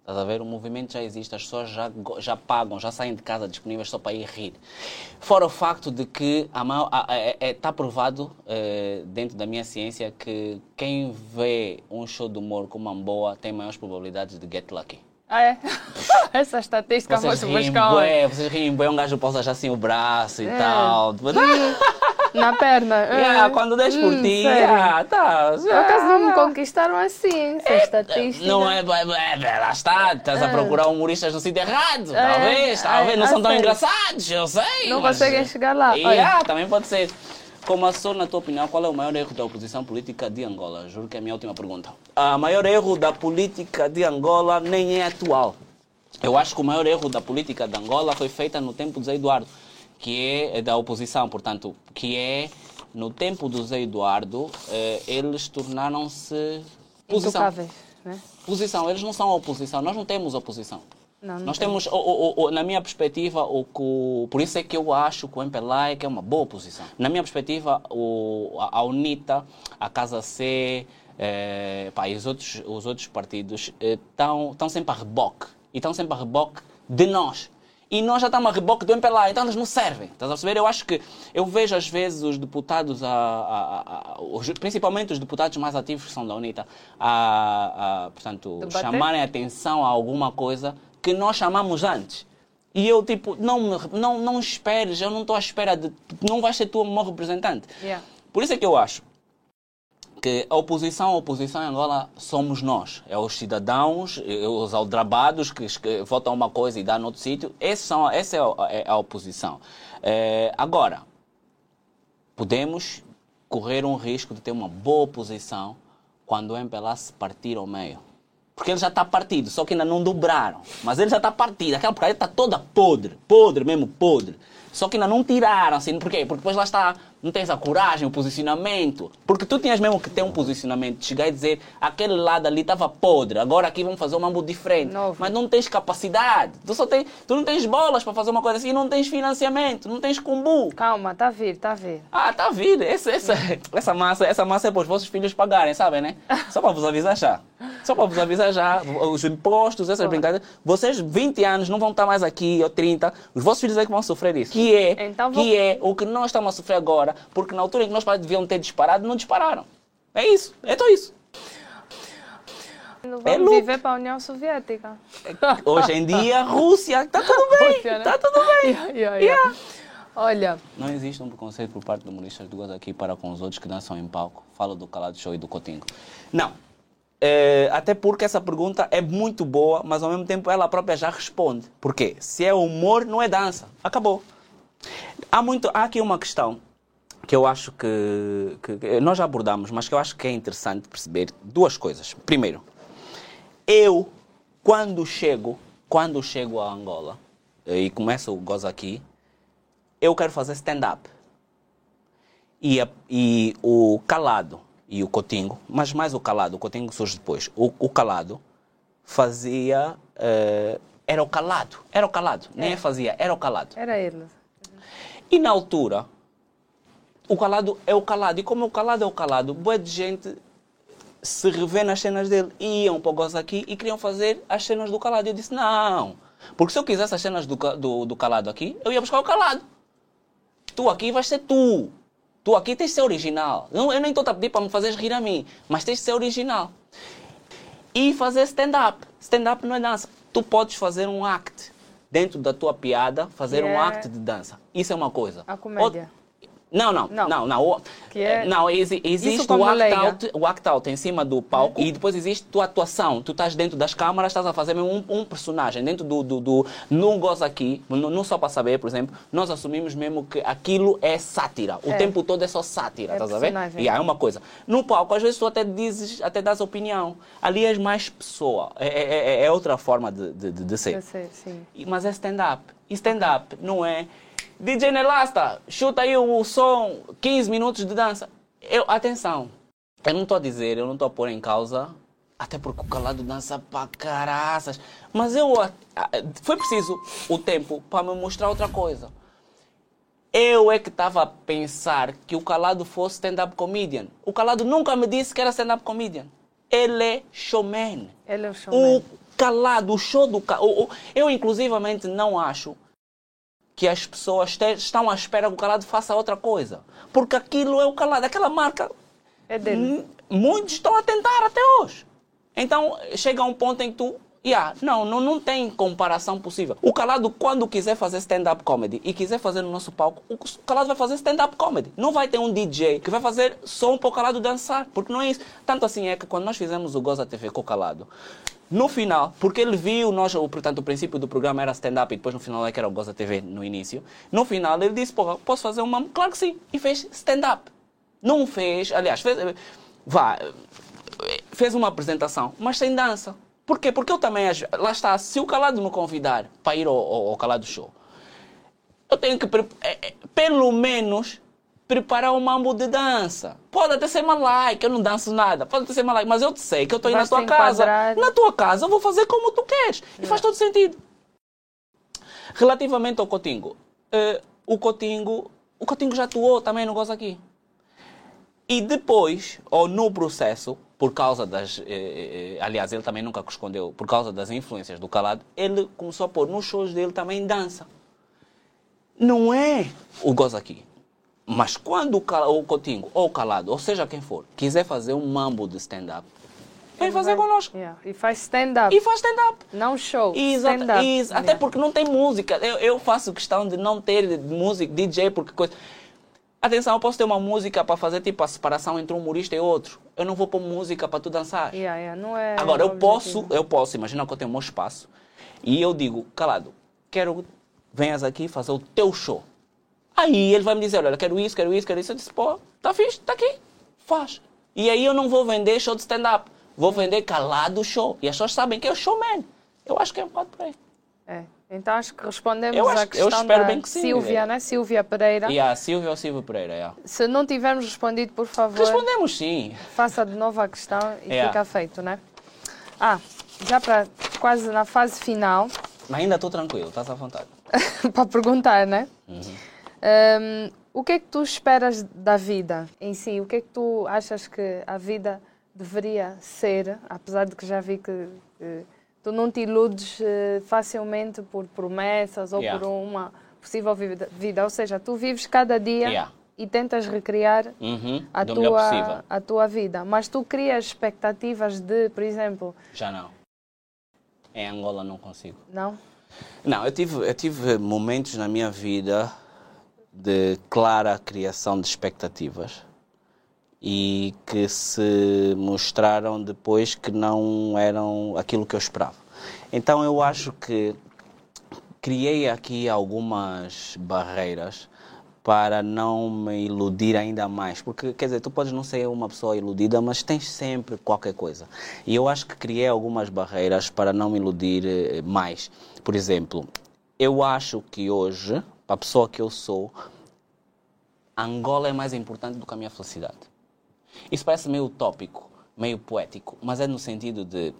Estás a ver? O movimento já existe, as pessoas já, já pagam, já saem de casa disponíveis só para ir rir. Fora o facto de que está provado eh, dentro da minha ciência que quem vê um show de humor com uma boa tem maiores probabilidades de get lucky. Ah, é? Essa estatística Vocês muito riem buscar bué, vocês riem bué, um gajo pousa já assim o braço e É. tal. na perna. Yeah, Ah, quando por hum, ti, sério. yeah, tá. Por acaso não me conquistaram assim, essa estatística. Não é, é, é, lá está, estás a procurar humoristas no sítio errado, É, talvez, é, talvez, não a são tão engraçados, eu sei. Não conseguem chegar lá. Yeah, também pode ser. Como assessor, na tua opinião, qual é o maior erro da oposição política de Angola? Juro que é a minha última pergunta. O maior erro da política de Angola nem é atual. Eu acho que o maior erro da política de Angola foi feita no tempo do Zé Eduardo, que é da oposição, portanto, que é no tempo do Zé Eduardo, eh, eles tornaram-se posição. Intocáveis, né? Posição, eles não são oposição, nós não temos oposição. Não, não nós temos. temos, o- o- o- na minha perspectiva, o, que por isso é que eu acho que o MPLA é que é uma boa oposição. Na minha perspectiva, a, a UNITA, a Casa C eh, pá, e os outros, os outros partidos estão sempre a reboque. E estão sempre a reboque de nós. E nós já estamos a reboque do MPLA, então eles não servem. Estás a perceber? Eu acho que eu vejo às vezes os deputados, a, a- a- os- principalmente os deputados mais ativos que são da UNITA, a, a, portanto, Debater? chamarem atenção a alguma coisa que nós chamamos antes. E eu, tipo, não, não, não esperes, eu não estou à espera de. Não vais ser tu o meu representante. Yeah. Por isso é que eu acho a oposição, a oposição em Angola somos nós. É os cidadãos, é os aldrabados que, que votam uma coisa e dão no outro sítio. Essa é a, é a oposição. Eh, agora, podemos correr um risco de ter uma boa oposição quando o MPLA se partir ao meio. Porque ele já está partido, só que ainda não dobraram. Mas ele já está partido. Aquela porcaria está toda podre, podre mesmo, podre. Só que ainda não tiraram, assim, por quê? Porque depois lá está, não tens a coragem, o posicionamento. Porque tu tinhas mesmo que ter um posicionamento, chegar e dizer, aquele lado ali estava podre, agora aqui vamos fazer um mambo diferente. Novo. Mas não tens capacidade. Tu, só tem, tu não tens bolas para fazer uma coisa assim, não tens financiamento, não tens combu. Calma, tá a vir, tá a vir. Ah, tá vindo. Essa, essa, essa, massa, essa massa é para os vossos filhos pagarem, sabem, né? Só para vos avisar já. Só para vos avisar já. Os impostos, essas brincadeiras. Vocês, 20 anos, não vão estar mais aqui, ou 30. Os vossos filhos é que vão sofrer isso. Que é, Então vou- que é o que nós estamos a sofrer agora, porque na altura em que nós pais deviam ter disparado, não dispararam. É isso. É só isso. Vamos É loop. viver para a União Soviética. Hoje em dia, Rússia, está tudo bem. Rússia, né? Está tudo bem. Yeah, yeah, yeah. Olha, Não existe um preconceito por parte do Humoristas do Gozo aqui para com os outros que dançam em palco. Falo do Calado Show e do Cotingo. Não. É, até porque essa pergunta é muito boa, mas ao mesmo tempo ela própria já responde. Por quê? Se é humor, não é dança. Acabou. Há, muito, há aqui uma questão que eu acho que, que- que nós já abordamos, mas que eu acho que é interessante perceber duas coisas. Primeiro, eu, quando chego, quando chego a Angola eh, e começo o Gozo aqui, eu quero fazer stand-up. E, e o Calado e o Cotingo, mas mais o Calado, o Cotingo surge depois. O, o Calado fazia. eh, era o Calado, era o Calado, nem é fazia, era o Calado. era ele. E na altura, o calado é o calado. E como o calado é o calado, boa de gente se revê nas cenas dele. E iam para o Gozo aqui e queriam fazer as cenas do calado. E eu disse, não. Porque se eu quisesse as cenas do, do, do calado aqui, eu ia buscar o calado. Tu aqui vais ser tu. Tu aqui tens de ser original. Não, eu nem estou a pedir para me fazeres rir a mim, mas tens de ser original. E fazer stand-up. Stand-up não é dança. Tu podes fazer um act dentro da tua piada, fazer um Yeah. act de dança. Isso é uma coisa. A comédia. Não, não, Não. não, não. Que é- Não, exi- existe o act, leiga. out, o act out em cima do palco e depois existe tua atuação. Tu estás dentro das câmaras, estás a fazer mesmo um, um personagem dentro do, do, do não goza aqui, não, não só para saber, por exemplo, nós assumimos mesmo que aquilo é sátira. O É. tempo todo é só sátira, É estás a ver? E é uma coisa. No palco, às vezes tu até dizes, até dás opinião. Ali és mais pessoa. É, é- é- é outra forma de, de, de- de ser. Eu sei, sim. E- Mas é stand-up. E stand-up não é. DJ Nelasta, chuta aí o som, 15 minutos de dança. Eu, atenção, eu não estou a dizer, eu não estou a pôr em causa, até porque o calado dança pra caraças. Mas eu. Foi preciso o tempo para me mostrar outra coisa. Eu é que estava a pensar que o Calado fosse stand-up comedian. O Calado nunca me disse que era stand-up comedian. Ele é showman. Ele é o showman. O calado, o show do calado. Eu, inclusivamente, não acho que as pessoas te- estão à espera que o calado faça outra coisa. Porque aquilo é o calado, aquela marca. É dele. Muitos estão a tentar até hoje. Então, chega um ponto em que tu. Yeah, não, não, não tem comparação possível. O Calado, quando quiser fazer stand-up comedy e quiser fazer no nosso palco, o Calado vai fazer stand-up comedy. Não vai ter um DJ que vai fazer som para o Calado dançar. Porque não é isso. Tanto assim é que quando nós fizemos o Goza TV com o Calado, no final, porque ele viu, nós, o, portanto, o princípio do programa era stand-up e depois no final é que era o Goza TV no início. No final ele disse, porra, posso fazer uma... Claro que sim. E fez stand-up. Não fez, aliás, fez, vá, fez uma apresentação, mas sem dança. Por quê? Porque eu também, lá está, se o Calado me convidar para ir ao, ao, ao Calado Show, eu tenho que, é, é, pelo menos, preparar um mambo de dança. Pode até ser malaica, eu não danço nada, pode até ser malaica, mas eu te sei que eu estou aí na tua casa. enquadrar. Na tua casa eu vou fazer como tu queres. E faz todo sentido. Relativamente ao Cotingo, eh, o Cotingo, o Cotingo já atuou também no Goza aqui. E depois, ou no processo, por causa das. eh, eh, aliás, ele também nunca escondeu, por causa das influências do calado, ele começou a pôr nos shows dele também dança. Não é o gozo aqui. Mas quando o, Cala- o Cotingo, ou o Calado, ou seja quem for, quiser fazer um mambo de stand-up, vem fazer connosco. Yeah. E faz stand-up. E faz stand-up. Não show. Exato, Até porque não tem música. Eu, eu faço questão de não ter música, DJ, porque coisa. Atenção, eu posso ter uma música para fazer tipo a separação entre um humorista e outro. Eu não vou pôr música para tu dançar. Yeah, yeah. Não é Agora, eu posso, eu posso, imagina que eu tenho o meu espaço e eu digo, calado, quero que venhas aqui fazer o teu show. Aí ele vai me dizer, olha, quero isso, quero isso, quero isso. Eu disse, pô, tá fixe, tá aqui, faz. E aí eu não vou vender show de stand-up, vou vender calado show. E as pessoas sabem que é o showman. Eu acho que é um bocado por aí. É. Então acho que respondemos Eu acho à questão espero da bem que sim, Silvia, é. né? Silvia Pereira. E a Silvia ou Silvia Pereira, é. Se não tivermos respondido, por favor, Respondemos sim. faça de novo a questão e É. fica feito, né? Ah, já para quase na fase final, Mas ainda estou tranquilo, estás à vontade. para perguntar, né? Uhum. Hum, o que é que tu esperas da vida em si? O que é que tu achas que a vida deveria ser, apesar de que já vi que, que tu não te iludes eh, facilmente por promessas ou Yeah. por uma possível vida, vida, ou seja, tu vives cada dia Yeah. e tentas recriar Uhum, a, tua, a tua vida. Mas tu crias expectativas de, por exemplo, Já não. Em Angola não consigo. não? Não, eu tive, eu tive momentos na minha vida de clara criação de expectativas e que se mostraram depois que não eram aquilo que eu esperava. Então eu acho que criei aqui algumas barreiras para não me iludir ainda mais. Porque, quer dizer, tu podes não ser uma pessoa iludida, mas tens sempre qualquer coisa. E eu acho que criei algumas barreiras para não me iludir eh, mais. Por exemplo, eu acho que hoje, para a pessoa que eu sou, Angola é mais importante do que a minha felicidade. Isso parece meio utópico, meio poético, mas é no sentido de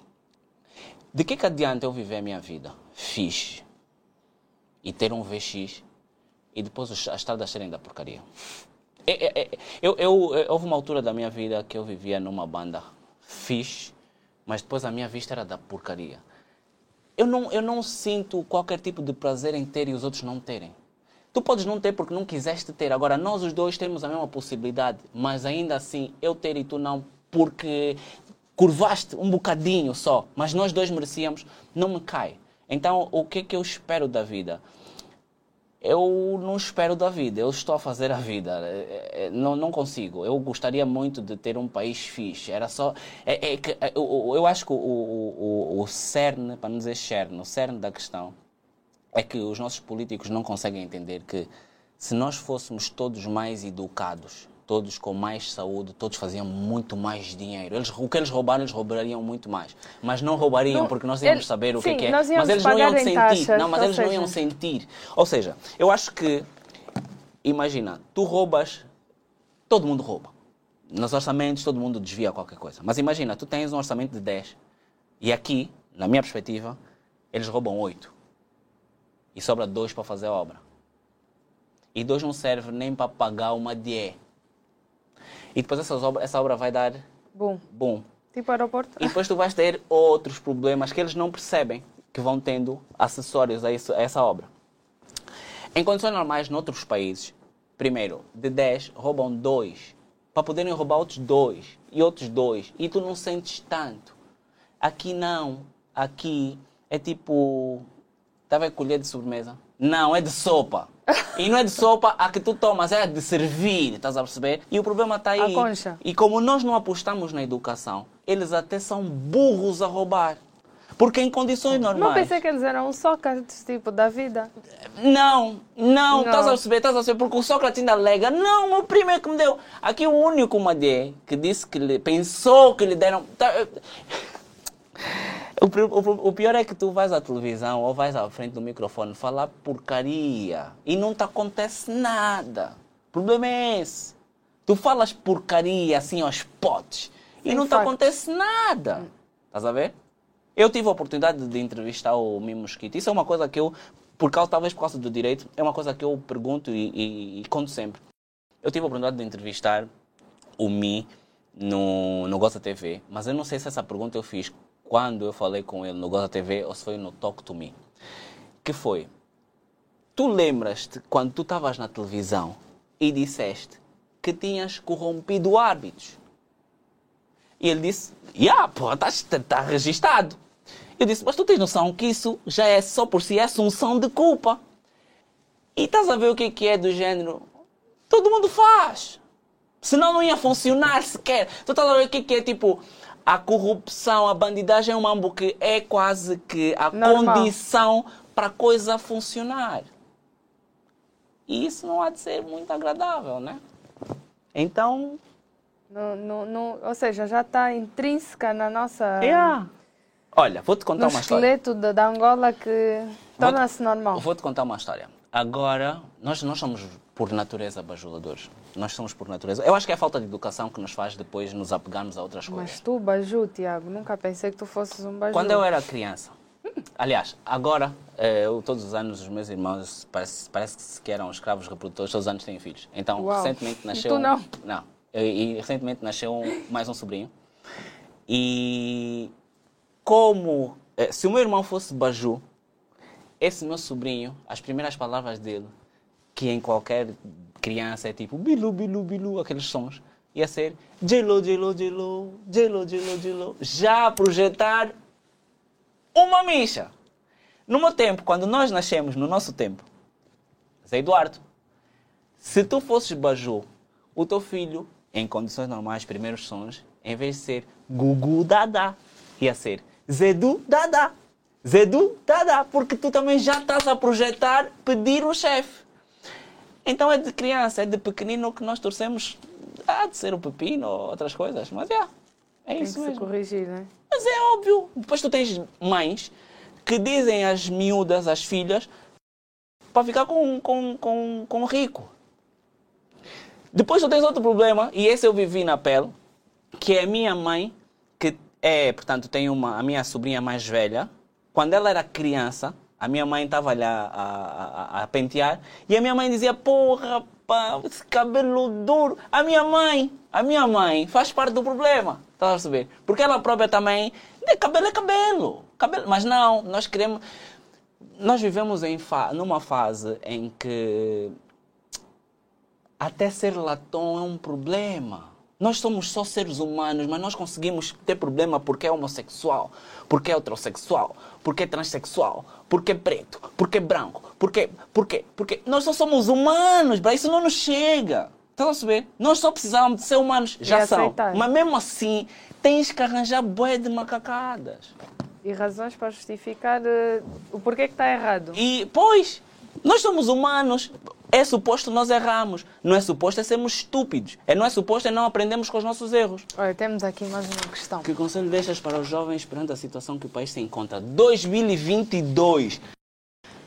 de que, que adianta eu viver a minha vida fixe e ter um VX e depois as estradas serem da porcaria? É- é- é- eu, eu- eu- houve uma altura da minha vida que eu vivia numa banda fixe, mas depois a minha vista era da porcaria. Eu não, eu não sinto qualquer tipo de prazer em ter e os outros não terem. Tu podes não ter porque não quiseste ter. Agora, nós os dois temos a mesma possibilidade, mas ainda assim, eu ter e tu não, porque curvaste um bocadinho só, mas nós dois merecíamos, não me cai. Então, o que é que eu espero da vida? Eu não espero da vida, eu estou a fazer a vida. É, é, Não, não consigo. Eu gostaria muito de ter um país fixe. Era só. É, é é, eu, eu acho que o, o, o, o cerne, para não dizer cerne, o cerne da questão é que os nossos políticos não conseguem entender que se nós fôssemos todos mais educados, todos com mais saúde, todos faziam muito mais dinheiro. Eles, o que eles roubaram, eles roubariam muito mais. Mas não roubariam Não, porque nós íamos ele- saber o sim, que, que é. nós Mas eles não iam sentir. taxas, não, mas eles não iam seja- sentir. Ou seja, eu acho que, imagina, tu roubas, todo mundo rouba. Nos orçamentos, todo mundo desvia qualquer coisa. Mas imagina, tu tens um orçamento de 10 e aqui, na minha perspectiva, eles roubam 8 e sobra dois para fazer a obra. E dois não serve nem para pagar uma DE. E depois essas obra, essa obra vai dar Bom, boom. tipo aeroporto. E depois tu vais ter outros problemas que eles não percebem que vão tendo acessórios a, isso- a essa obra. Em condições normais, noutros países, primeiro, de 10, roubam dois. Para poderem roubar outros dois. E outros dois. E tu não sentes tanto. Aqui não. Aqui é tipo. Estava a colher de sobremesa? Não, é de sopa. E não é de sopa a que tu tomas, é de servir, estás a perceber? E o problema está aí. A concha. E como nós não apostamos na educação, eles até são burros a roubar. Porque em condições normais. Não pensei que eles eram um Sócrates, tipo, da vida. Não, não, estás a perceber, estás a perceber, porque o Sócrates ainda alega, não, o primeiro que me deu. Aqui o único Madê que disse que lhe, pensou que lhe deram. O, pior é que tu vais à televisão ou vais à frente do microfone falar porcaria e não te acontece nada. O problema é esse. Tu falas porcaria assim aos potes e não te acontece nada. Estás a ver? Eu tive a oportunidade de entrevistar o Mimo Mosquito. Isso é uma coisa que eu, por causa, talvez por causa do direito, é uma coisa que eu pergunto e, e- e conto sempre. Eu tive a oportunidade de entrevistar o Mi no, no Goza TV, mas eu não sei se essa pergunta eu fiz quando eu falei com ele no Goza TV ou se foi no Talk to Me. Que foi, tu lembras-te quando tu estavas na televisão e disseste que tinhas corrompido árbitros? E ele disse, yeah, pô, está tá registado. Eu disse, mas tu tens noção que isso já é só por si é assunção de culpa. E estás a ver o que que é do género? Todo mundo faz. Senão não ia funcionar sequer. Tu estás a ver o que que é tipo a corrupção, a bandidagem é um mambo que é quase que a Normal. condição para a coisa funcionar. E isso não há de ser muito agradável, né? Então, No, no, no- ou seja, já está intrínseca na nossa. yeah. olha, vou-te contar uma história. esqueleto da, da Angola que torna-se normal. Vou-te contar uma história. Agora, nós, nós somos por natureza bajuladores. Nós somos por natureza. Eu acho que é a falta de educação que nos faz depois nos apegarmos a outras coisas. Mas tu, Baju, Tiago, nunca pensei que tu fosses um Baju. Quando eu era criança, aliás, agora, eh, eu, todos os anos, os meus irmãos parece, parece que eram escravos reprodutores, todos os anos têm filhos. Então, Uau. recentemente E nasceu. tu um- não? Não. E, e recentemente nasceu um- mais um sobrinho. E como. eh, se o meu irmão fosse Baju, esse meu sobrinho, as primeiras palavras dele, que em qualquer criança é tipo bilu, bilu, bilu, aqueles sons. Ia ser J-Lo, J-Lo, J-Lo, J-Lo, J-Lo, J-Lo. Já projetar uma micha. No meu tempo, quando nós nascemos, no nosso tempo, Zé Eduardo, se tu fosses Baju, o teu filho, em condições normais, primeiros sons, em vez de ser Gugu Dada, ia ser Zedu Dada. Zedu Dada, porque tu também já estás a projetar pedir o chefe. Então é de criança, é de pequenino que nós torcemos ah, de ser o pepino ou outras coisas. Mas yeah, é Tem isso que se mesmo. corrigir, né? Mas é óbvio. Depois tu tens mães que dizem às miúdas, às filhas, para ficar com, com, com, com rico. Depois tu tens outro problema, e esse eu vivi na pele, que é a minha mãe, que é, portanto, tem uma, a minha sobrinha mais velha. Quando ela era criança, a minha mãe estava lá a, a, a pentear, e a minha mãe dizia, porra, pá, esse cabelo duro. A minha mãe, a minha mãe faz parte do problema. Estás a perceber? Porque ela própria também, cabelo é cabelo. cabelo. Mas não, nós queremos. Nós vivemos em fa numa fase em que até ser latão é um problema. Nós somos só seres humanos, mas nós conseguimos ter problema porque é homossexual, porque é heterossexual, porque é transexual, porque é preto, porque é branco, porque, porque, porque nós só somos humanos, para isso não nos chega. Estás a perceber? Nós só precisávamos de ser humanos, já são. aceitar. Mas mesmo assim, tens que arranjar bué de macacadas. E razões para justificar eh, o porquê que está errado. E, pois, nós somos humanos. É suposto nós erramos. Não é suposto é sermos estúpidos. É, não é suposto é não aprendemos com os nossos erros. Olha, temos aqui mais uma questão. Que conselho deixas para os jovens perante a situação que o país se encontra? 2022.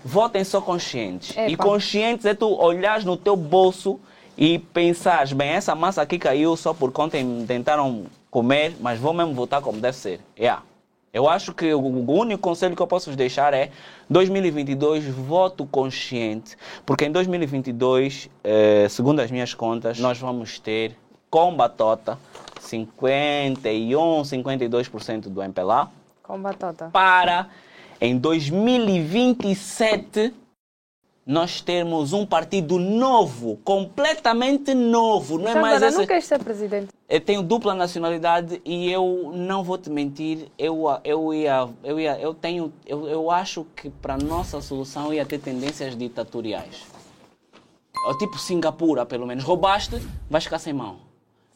Votem só conscientes. Epa. E conscientes é tu olhares no teu bolso e pensares, bem, essa massa aqui caiu só por conta tentaram comer, mas vou mesmo votar como deve ser. Yeah. Eu acho que o único conselho que eu posso vos deixar é 2022, voto consciente, porque em 2022, eh, segundo as minhas contas, nós vamos ter com batota 51, 52% do MPLA Com batata. para em 2027 nós termos um partido novo, completamente novo, não é Já mais agora, esse... não queres ser presidente? Eu tenho dupla nacionalidade e eu não vou te mentir, eu, eu ia, eu ia, eu tenho, eu, eu acho que para nossa solução ia ter tendências ditatoriais. Tipo Singapura, pelo menos. Roubaste, vais ficar sem mão.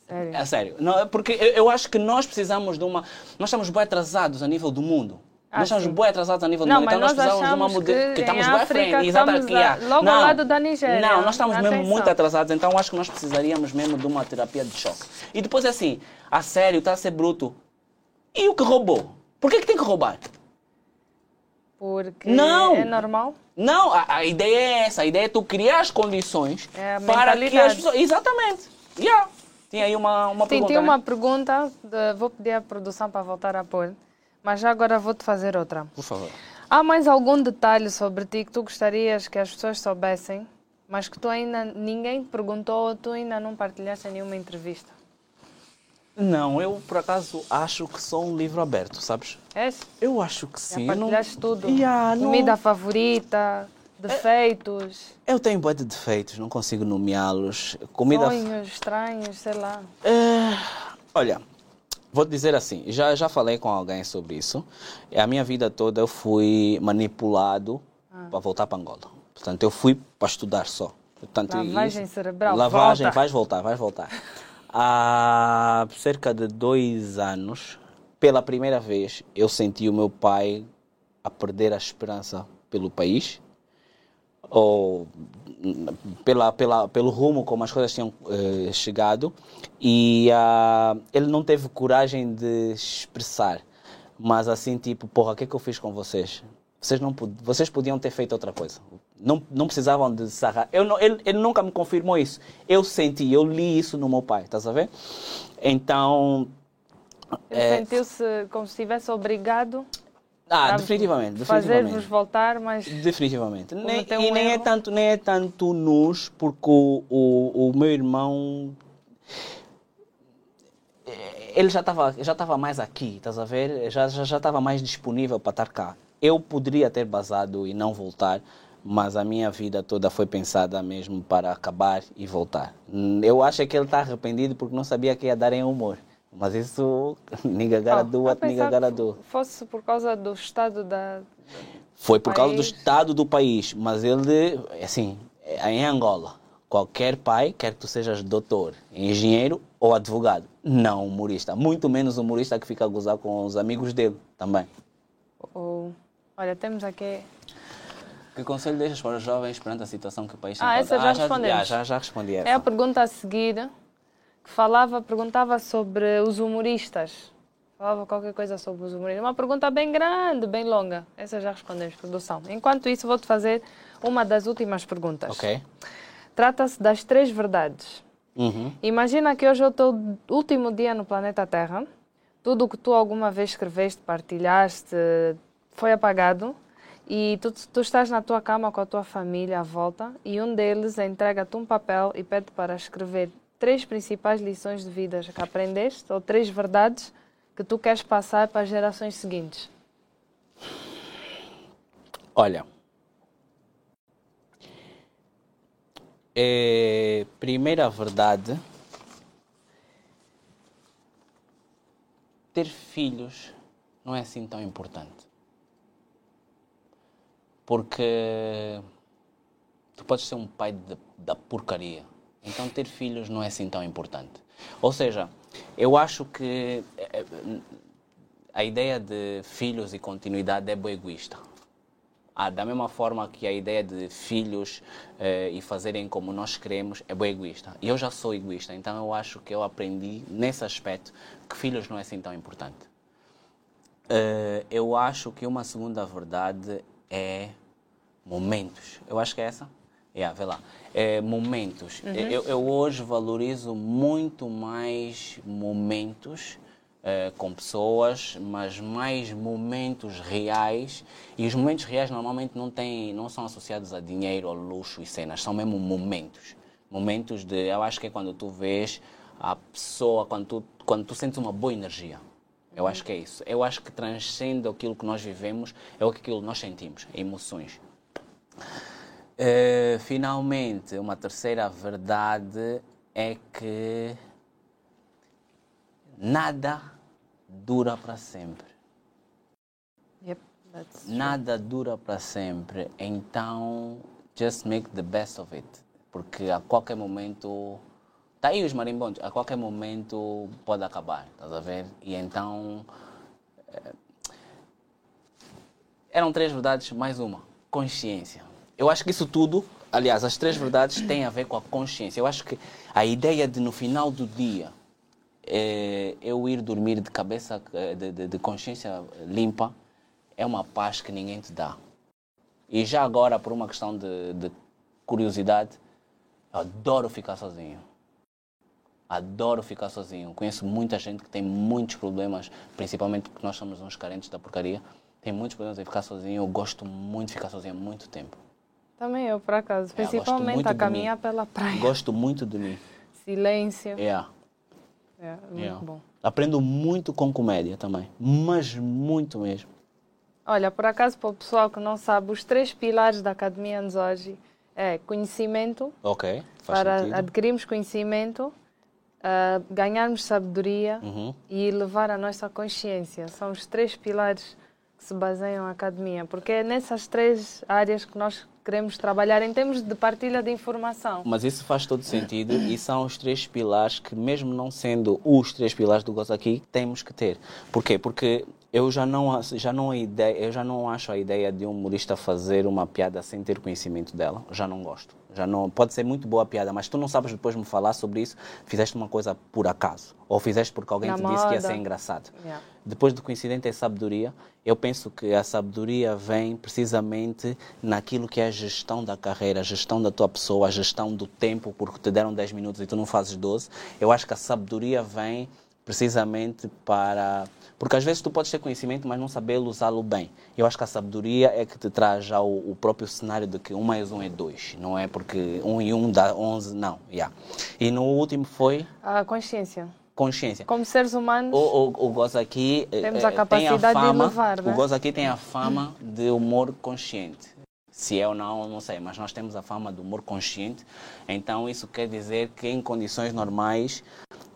Sério. É sério. Não, é porque eu, eu acho que nós precisamos de uma. Nós estamos bem atrasados a nível do mundo. Ah, nós estamos bem atrasados a nível Não, do mundo. mas Então nós nós precisamos de uma mudança. que estamos em bem à frente. Exatamente. a- logo ao lado da Nigéria. Não, nós estamos mesmo Atenção. muito atrasados. Então acho que nós precisaríamos mesmo de uma terapia de choque. E depois é assim: a sério, está a ser bruto. E o que roubou? Por que, que tem que roubar? Porque Não. é normal. Não, a, a ideia é essa. A ideia é tu criar as condições É para que as pessoas. Exatamente. Yeah. Tinha aí uma, uma Sim, pergunta. tinha né? uma pergunta, de- vou pedir à produção para voltar a pôr, mas já agora vou-te fazer outra. Por favor. Há mais algum detalhe sobre ti que tu gostarias que as pessoas soubessem, mas que tu ainda ninguém te perguntou ou tu ainda não partilhaste em nenhuma entrevista? Não, eu por acaso acho que sou um livro aberto, sabes? És? Eu acho que Já sim. não- partilhaste tudo? Yeah, não- Comida favorita, defeitos, Eu tenho bué de defeitos, não consigo nomeá-los. Comida. sonhos estranhos, sei lá. É, olha, vou dizer assim, já, já falei com alguém sobre isso. A minha vida toda eu fui manipulado Ah. para voltar para Angola. Portanto, eu fui para estudar só. Portanto, Lavagem isso- cerebral, Lavagem, volta. vais voltar, vais voltar. Há cerca de dois anos, pela primeira vez, eu senti o meu pai a perder a esperança pelo país ou pela, pela, pelo rumo como as coisas tinham eh, chegado. E ah, ele não teve coragem de expressar mas assim tipo porra o que é que eu fiz com vocês? Vocês não vocês podiam ter feito outra coisa. Não, não precisavam de sarrar eu não, ele, ele nunca me confirmou isso. Eu senti eu li isso no meu pai estás a ver? Então Ele É. sentiu-se como se estivesse obrigado ah definitivamente fazer-vos voltar, mas Definitivamente. Nem, e nem é, tanto, nem é tanto nos, porque o, o, o meu irmão. eh, Ele já estava já tava mais aqui, estás a ver? Já estava já, já estava mais disponível para estar cá. Eu poderia ter basado e não voltar, mas a minha vida toda foi pensada mesmo para acabar e voltar. Eu acho que ele está arrependido porque não sabia que ia dar em humor. Mas isso, ninguém garadu, oh, ninguém garadu. Fosse por causa do estado da. Foi por país. causa do estado do país, mas ele, assim, é em Angola, qualquer pai quer que tu sejas doutor, engenheiro ou advogado, não humorista. Muito menos humorista que fica a gozar com os amigos dele também. Oh, olha, temos aqui que conselho deixas para os jovens perante a situação que o país tem? Ah, essa já ah, respondemos. Já, já, já respondi essa. É a pergunta a seguir, que falava, perguntava sobre os humoristas. Falava qualquer coisa sobre os humoristas. Uma pergunta bem grande, bem longa. Essa já respondemos, produção. Enquanto isso, vou-te fazer uma das últimas perguntas. Ok. Trata-se das três verdades. Uhum. Imagina que hoje é o teu último dia no planeta Terra. Tudo o que tu alguma vez escreveste, partilhaste, foi apagado e tu, tu estás na tua cama com a tua família à volta e um deles entrega-te um papel e pede para escrever três principais lições de vida que aprendeste ou três verdades que tu queres passar para as gerações seguintes. Olha, é, primeira verdade, ter filhos não é assim tão importante. Porque tu podes ser um pai de, da porcaria. Então ter filhos não é assim tão importante. Ou seja, eu acho que eh, eh, a ideia de filhos e continuidade é egoísta. Ah, da mesma forma que a ideia de filhos eh, e fazerem como nós queremos é boa egoísta. Eu já sou egoísta, então eu acho que eu aprendi nesse aspecto que filhos não é assim tão importante. Uh, eu acho que uma segunda verdade é momentos. Eu acho que é essa. Yeah, vê lá. É, momentos. Uhum. Eu, eu, hoje valorizo muito mais momentos é, com pessoas, mas mais momentos reais. E os momentos reais normalmente não, têm, não são associados a dinheiro, a luxo e cenas. São mesmo momentos. Momentos de. Eu acho que é quando tu vês a pessoa, quando tu, quando tu sentes uma boa energia. Eu acho que é isso. Eu acho que transcende aquilo que nós vivemos, é aquilo que nós sentimos, emoções. Uh, finalmente, uma terceira verdade é que nada dura para sempre. Yep, nada dura para sempre. Então, just make the best of it. Porque a qualquer momento Está aí os marimbondos, a qualquer momento pode acabar, estás a ver? E então. É... Eram três verdades, mais uma: consciência. Eu acho que isso tudo, aliás, as três verdades têm a ver com a consciência. Eu acho que a ideia de no final do dia é, eu ir dormir de cabeça, de, de, de consciência limpa, é uma paz que ninguém te dá. E já agora, por uma questão de, de curiosidade, eu adoro ficar sozinho adoro ficar sozinho. Conheço muita gente que tem muitos problemas, principalmente porque nós somos uns carentes da porcaria. Tem muitos problemas em ficar sozinho. Eu gosto muito de ficar sozinho há muito tempo. Também eu, por acaso. É, principalmente a caminhar pela praia. Gosto muito de mim. Silêncio. É. É, muito yeah. bom. Aprendo muito com comédia também. Mas muito mesmo. Olha, por acaso, para o pessoal que não sabe, os três pilares da Academia Anzoji é conhecimento. Ok, faz Para sentido. adquirirmos conhecimento, uh, ganharmos sabedoria uhum. e elevar a nossa consciência. São os três pilares que se baseiam a academia, porque é nessas três áreas que nós queremos trabalhar em termos de partilha de informação. Mas isso faz todo sentido e são os três pilares que, mesmo não sendo os três pilares do Gozo aqui, temos que ter. Porquê? Porque eu já não, já não, ideia, eu já não acho a ideia de um humorista fazer uma piada sem ter conhecimento dela. Já não gosto. Já não, pode ser muito boa a piada, mas tu não sabes depois me falar sobre isso, fizeste uma coisa por acaso. Ou fizeste porque alguém Na te moda. disse que ia ser engraçado. Yeah. Depois do coincidente é sabedoria. Eu penso que a sabedoria vem precisamente naquilo que é a gestão da carreira, a gestão da tua pessoa, a gestão do tempo, porque te deram 10 minutos e tu não fazes 12. Eu acho que a sabedoria vem precisamente para. Porque às vezes tu podes ter conhecimento, mas não saber usá-lo bem. Eu acho que a sabedoria é que te traz já o, o, próprio cenário de que um mais um é dois. Não é porque um e um dá onze, não. Yeah. E no último foi. A consciência. Consciência. Como seres humanos. O, o, o Gozo aqui. Temos a capacidade a fama, de elevar. O Gozo aqui tem a fama de humor consciente. Se é ou não, não sei, mas nós temos a fama do humor consciente. Então, isso quer dizer que em condições normais,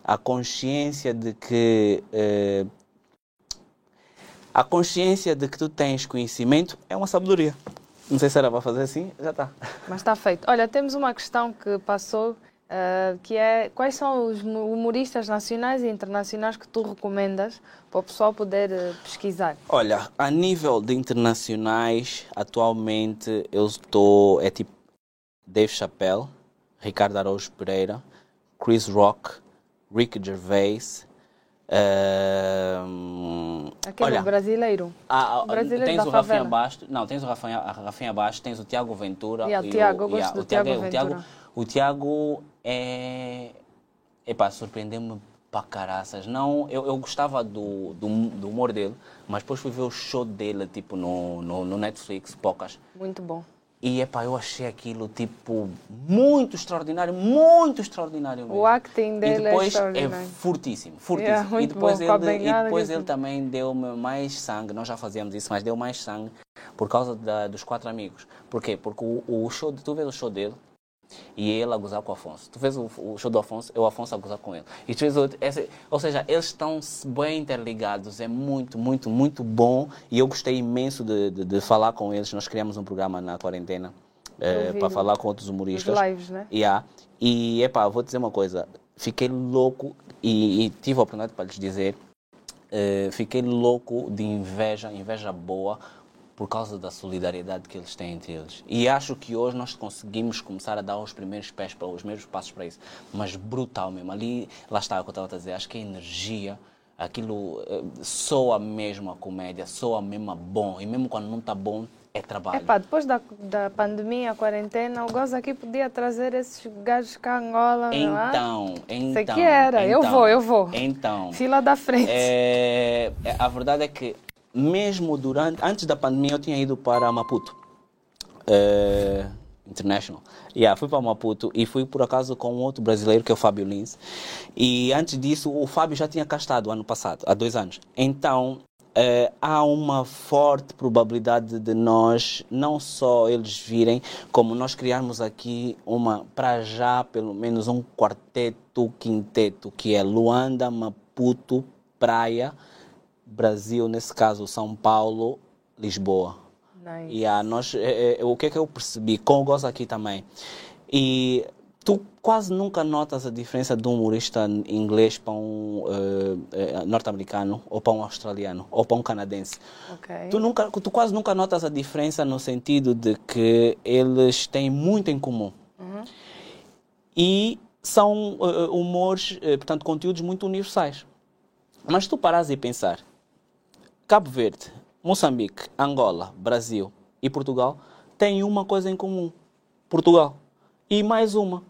a consciência de que. Eh, a consciência de que tu tens conhecimento é uma sabedoria. Não sei se era para fazer assim, já está. Mas está feito. Olha, temos uma questão que passou, uh, que é quais são os humoristas nacionais e internacionais que tu recomendas para o pessoal poder uh, pesquisar? Olha, a nível de internacionais, atualmente eu estou, é tipo Dave Chappelle, Ricardo Araújo Pereira, Chris Rock, Rick Gervais, Uh, Aquele olha, brasileiro. Ah, brasileiro tens o Rafinha Basto, não, tens o Rafinha, Rafinha Basto, tens o Tiago Ventura. Yeah, o Tiago, eu gosto yeah, o Tiago, Tiago Ventura. O Tiago, o Tiago é. Epá, surpreendeu-me para caraças. Não, eu, eu gostava do, do, do, humor dele, mas depois fui ver o show dele, tipo, no, no, no Netflix, poucas. Muito bom. E epá, eu achei aquilo tipo muito extraordinário, muito extraordinário mesmo. O acting dele e depois é, é fortíssimo, fortíssimo. Yeah, e depois, bom, ele, e depois ele também deu mais sangue, nós já fazíamos isso, mas deu mais sangue por causa da, dos quatro amigos. Por quê? Porque o, o show, tu vês o show dele, e ele a gozar com o Afonso. Tu fez o, o show do Afonso, eu o Afonso a gozar com ele. E tu fez o, esse, ou seja, eles estão bem interligados, é muito, muito, muito bom. E eu gostei imenso de, de, de falar com eles. Nós criamos um programa na quarentena é, para falar com outros humoristas. Os lives, né? Yeah. E, epá, vou dizer uma coisa. Fiquei louco e, e tive a oportunidade para lhes dizer. Uh, fiquei louco de inveja, inveja boa, por causa da solidariedade que eles têm entre eles. E acho que hoje nós conseguimos começar a dar os primeiros pés para os mesmos passos para isso, mas brutal mesmo. Ali, lá está o que eu estava a dizer, acho que a energia, aquilo eh, soa mesmo a comédia, soa mesmo a bom, e mesmo quando não está bom, é trabalho. Epá, depois da, da pandemia, a quarentena, o Gozo aqui podia trazer esses gajos cá Angola, então, não é? Então, Sei que era, então, eu vou, eu vou. Então. Fila da frente. É, é a verdade é que mesmo durante, antes da pandemia, eu tinha ido para Maputo. Uh, International. Yeah, fui para Maputo e fui por acaso com outro brasileiro que é o Fábio Lins. E antes disso, o Fábio já tinha castado ano passado, há dois anos. Então, uh, há uma forte probabilidade de nós, não só eles virem, como nós criarmos aqui uma, para já, pelo menos um quarteto, quinteto, que é Luanda, Maputo, Praia Brasil, nesse caso São Paulo, Lisboa. Nice. E a nós, é, é, o que é que eu percebi Gozo aqui também. E tu quase nunca notas a diferença de um humorista inglês para um uh, norte-americano ou para um australiano ou para um canadense. Okay. Tu, nunca, tu quase nunca notas a diferença no sentido de que eles têm muito em comum. Uhum. E são uh, humores, portanto, conteúdos muito universais. Mas tu paras e pensar, Cabo Verde, Moçambique, Angola, Brasil e Portugal têm uma coisa em comum: Portugal. E mais uma: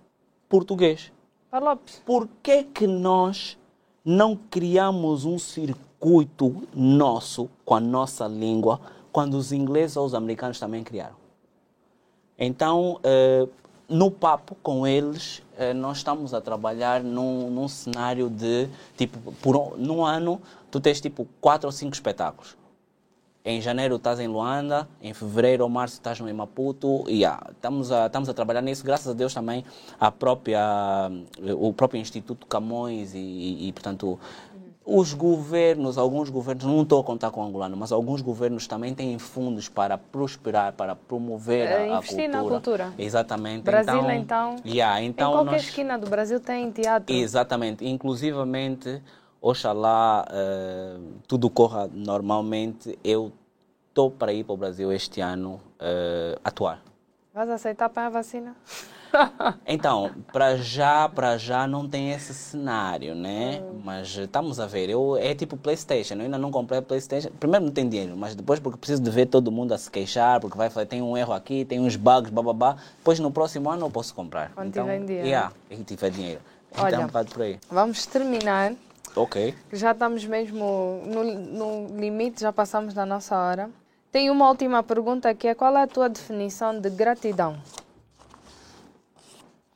português. Lopes. Por que, que nós não criamos um circuito nosso com a nossa língua quando os ingleses ou os americanos também criaram? Então, eh, no papo com eles, eh, nós estamos a trabalhar num, num cenário de, tipo, por, num ano tu tens tipo quatro ou cinco espetáculos. Em janeiro estás em Luanda, em fevereiro ou março estás no Maputo, e yeah, estamos, a, estamos a trabalhar nisso, graças a Deus também a própria, o próprio Instituto Camões e, e, e portanto, os governos, alguns governos, não estou a contar com o angolano, mas alguns governos também têm fundos para prosperar, para promover a, a cultura. na cultura. Exatamente. Brasil, então... então, yeah, então em qualquer nós... esquina do Brasil tem teatro. Exatamente. Inclusivamente Oxalá uh, tudo corra normalmente. Eu estou para ir para o Brasil este ano uh, atuar. Vas aceitar para a vacina? Então, para já, para já não tem esse cenário, né? Hum. Mas estamos a ver. Eu é tipo PlayStation. Eu ainda não comprei PlayStation. Primeiro não tem dinheiro, mas depois porque preciso de ver todo mundo a se queixar, porque vai falar tem um erro aqui, tem uns bugs, bababá. Depois no próximo ano eu posso comprar. Quando então, tiver dinheiro. Yeah, e tiver dinheiro. Então, Olha, vai por aí. Vamos terminar Ok. Já estamos mesmo no, no limite, já passamos da nossa hora. Tem uma última pergunta que é qual é a tua definição de gratidão?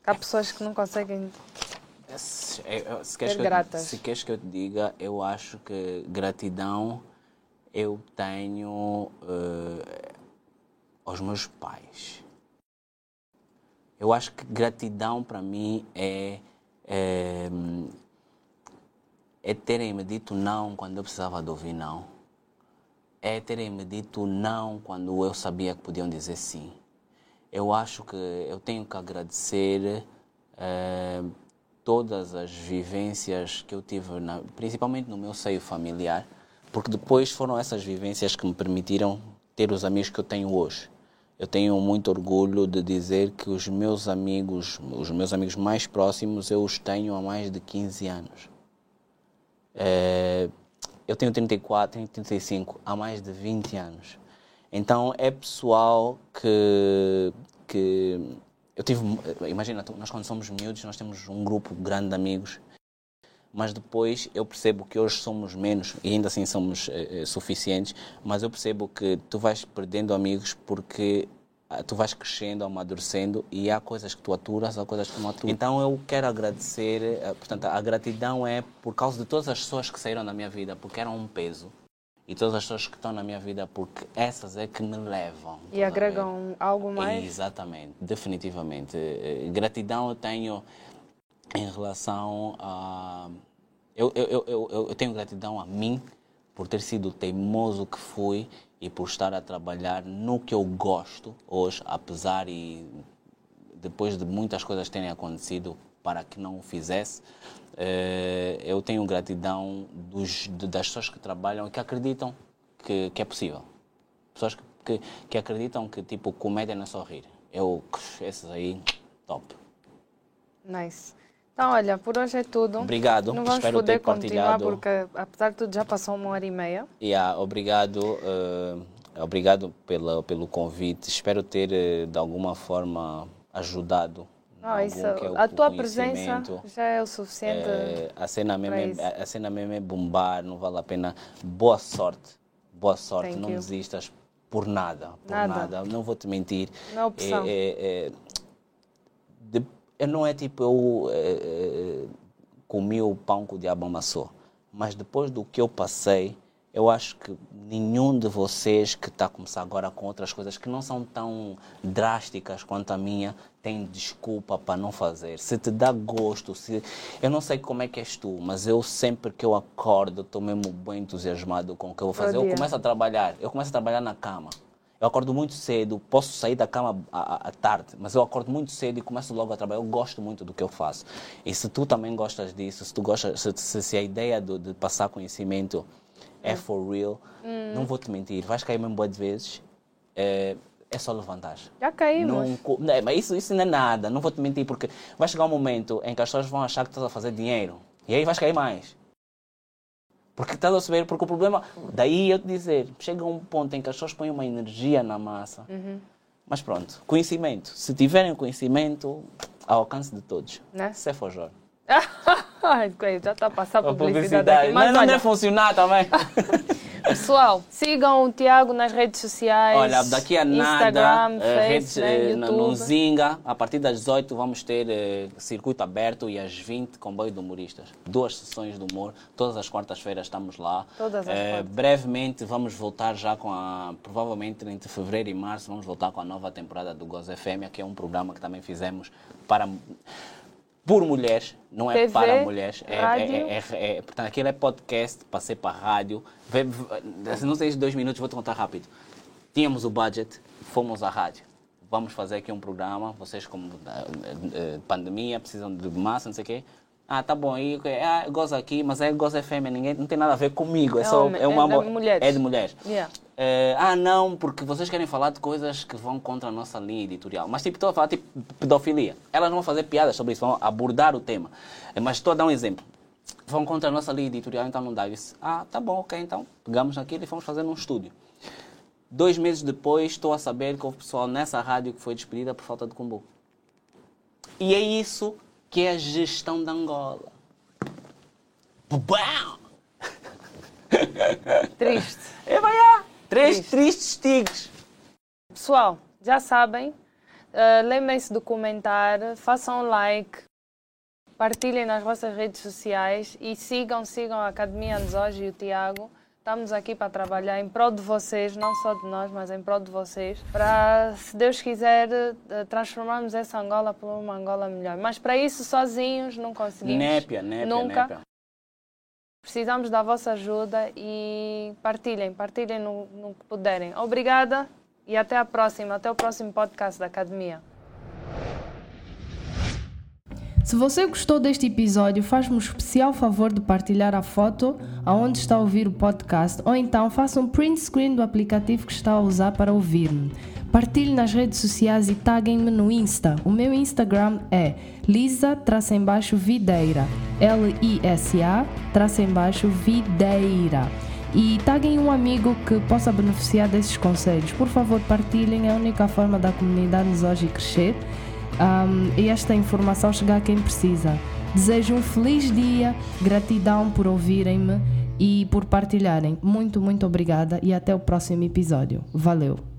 Há pessoas que não conseguem se, se, queres que eu, se queres que eu te diga, eu acho que gratidão eu tenho uh, aos meus pais. Eu acho que gratidão para mim é, é, é terem me dito não quando eu precisava de ouvir não. É terem me dito não quando eu sabia que podiam dizer sim. Eu acho que eu tenho que agradecer é, todas as vivências que eu tive, na, principalmente no meu seio familiar, porque depois foram essas vivências que me permitiram ter os amigos que eu tenho hoje. Eu tenho muito orgulho de dizer que os meus amigos, os meus amigos mais próximos, eu os tenho há mais de 15 anos. É, eu tenho 34, tenho 35, há mais de 20 anos. Então é pessoal que, que eu tive, imagina, nós quando somos miúdos, nós temos um grupo grande de amigos, mas depois eu percebo que hoje somos menos e ainda assim somos eh, suficientes, mas eu percebo que tu vais perdendo amigos porque ah, tu vais crescendo, amadurecendo e há coisas que tu aturas, há coisas que não aturas. Então eu quero agradecer, eh, portanto, a gratidão é por causa de todas as pessoas que saíram da minha vida, porque eram um peso e todas as pessoas que estão na minha vida, porque essas é que me levam. E agregam algo mais? Exatamente, definitivamente. Eh, gratidão eu tenho em relação a. Eu, eu, eu, eu, tenho gratidão a mim por ter sido teimoso que fui e por estar a trabalhar no que eu gosto hoje, apesar e depois de muitas coisas terem acontecido para que não o fizesse. Eh, eu tenho gratidão dos, das pessoas que trabalham e que acreditam que, que é possível. Pessoas que, que, que, acreditam que, tipo, comédia não é só rir. Eu, esses aí, top. Nice. Então, olha, por hoje é tudo. Obrigado. Não vamos Espero poder continuar porque, apesar de tudo, já passou uma hora e meia. Yeah, obrigado. Uh, obrigado pela, pelo convite. Espero ter, uh, de alguma forma, ajudado ah, isso, é a tua presença já é o suficiente. É, a, cena mesmo é, a cena mesmo é bombar, não vale a pena. Boa sorte, boa sorte, Thank não you. desistas por nada, por nada. nada. Não vou te mentir. Não é opção. É, é, de, não é tipo eu é, comi o pão que o diabo amassou, mas depois do que eu passei, eu acho que nenhum de vocês que está a começar agora com outras coisas que não são tão drásticas quanto a minha tem desculpa para não fazer. Se te dá gosto, se eu não sei como é que és tu, mas eu sempre que eu acordo estou mesmo bem entusiasmado com o que eu vou fazer. Eu começo a trabalhar, eu começo a trabalhar na cama. Eu acordo muito cedo, posso sair da cama à, à, tarde, mas eu acordo muito cedo e começo logo a trabalhar. Eu gosto muito do que eu faço. E se tu também gostas disso, se tu gostas, se, se, a ideia de, de passar conhecimento é for real. Hum. Não vou te mentir, vais cair mesmo boas vezes. É, é só levantar. Já caímos. Não, não, mas isso, isso não é nada, não vou te mentir, porque vai chegar um momento em que as pessoas vão achar que estás a fazer dinheiro. E aí vais cair mais. Porque estás a saber, porque o problema. Daí eu te dizer, chega um ponto em que as pessoas põem uma energia na massa. Uhum. Mas pronto, conhecimento. Se tiverem conhecimento, ao alcance de todos. Né? Se é forjor. já está a passar publicidade, publicidade. Aqui. Mas não, olha... funcionar também. Pessoal, sigam o Tiago nas redes sociais. Olha, daqui a nada, Instagram, uh, redes, né, no Zinga, a partir das 18 vamos ter uh, circuito aberto e às 20 comboio de humoristas. Duas sessões de humor, todas as quartas-feiras estamos lá. Todas as uh, brevemente vamos voltar já com a, provavelmente entre fevereiro e março, vamos voltar com a nova temporada do Goz FM, que é um programa que também fizemos para por mulheres, não é TV, para mulheres. É, rádio. É, é, é, portanto, aquilo é podcast, passei para rádio. Se não sei dois minutos, vou te contar rápido. Tínhamos o budget, fomos à rádio. Vamos fazer aqui um programa, vocês como uh, pandemia, precisam de massa, não sei o quê. Ah, tá bom, e, ah, goza aqui, mas é goza fêmea, ninguém, não tem nada a ver comigo, é, só, é, uma, é de mulheres. É de mulheres. Yeah. Uh, ah, não, porque vocês querem falar de coisas que vão contra a nossa linha editorial. Mas, tipo, estou a falar tipo pedofilia. Elas não vão fazer piadas sobre isso, vão abordar o tema. Uh, mas estou a dar um exemplo. Vão contra a nossa linha editorial, então não dá. isso. ah, tá bom, ok, então pegamos aquilo e fomos fazer num estúdio. Dois meses depois, estou a saber que houve pessoal nessa rádio que foi despedida por falta de combo. E é isso que é a gestão da Angola. Bam! Triste. É, vai lá. Três Triste. tristes tigres. Pessoal, já sabem, uh, lembrem-se de comentar, façam like, partilhem nas vossas redes sociais e sigam, sigam a Academia Anzos e o Tiago Estamos aqui para trabalhar em prol de vocês, não só de nós, mas em prol de vocês, para, se Deus quiser, eh, transformarmos essa Angola para uma Angola melhor. Mas para isso, sozinhos, não conseguimos. Népia, népia, Nunca. népia. Precisamos da vossa ajuda e partilhem, partilhem no, no que puderem. Obrigada e até a próxima, até o próximo podcast da Academia. Se você gostou deste episódio, faz-me um especial favor de partilhar a foto aonde está a ouvir o podcast ou então faça um print screen do aplicativo que está a usar para ouvir-me. Partilhe nas redes sociais e taguem-me no Insta. O meu Instagram é lisa-videira. L-I-S-A-videira. E taguem um amigo que possa beneficiar desses conselhos. Por favor, partilhem. É a única forma da comunidade nos hoje crescer um, e esta informação chegar a quem precisa. Desejo um feliz dia, gratidão por ouvirem-me e por partilharem. Muito, muito obrigada e até o próximo episódio. Valeu!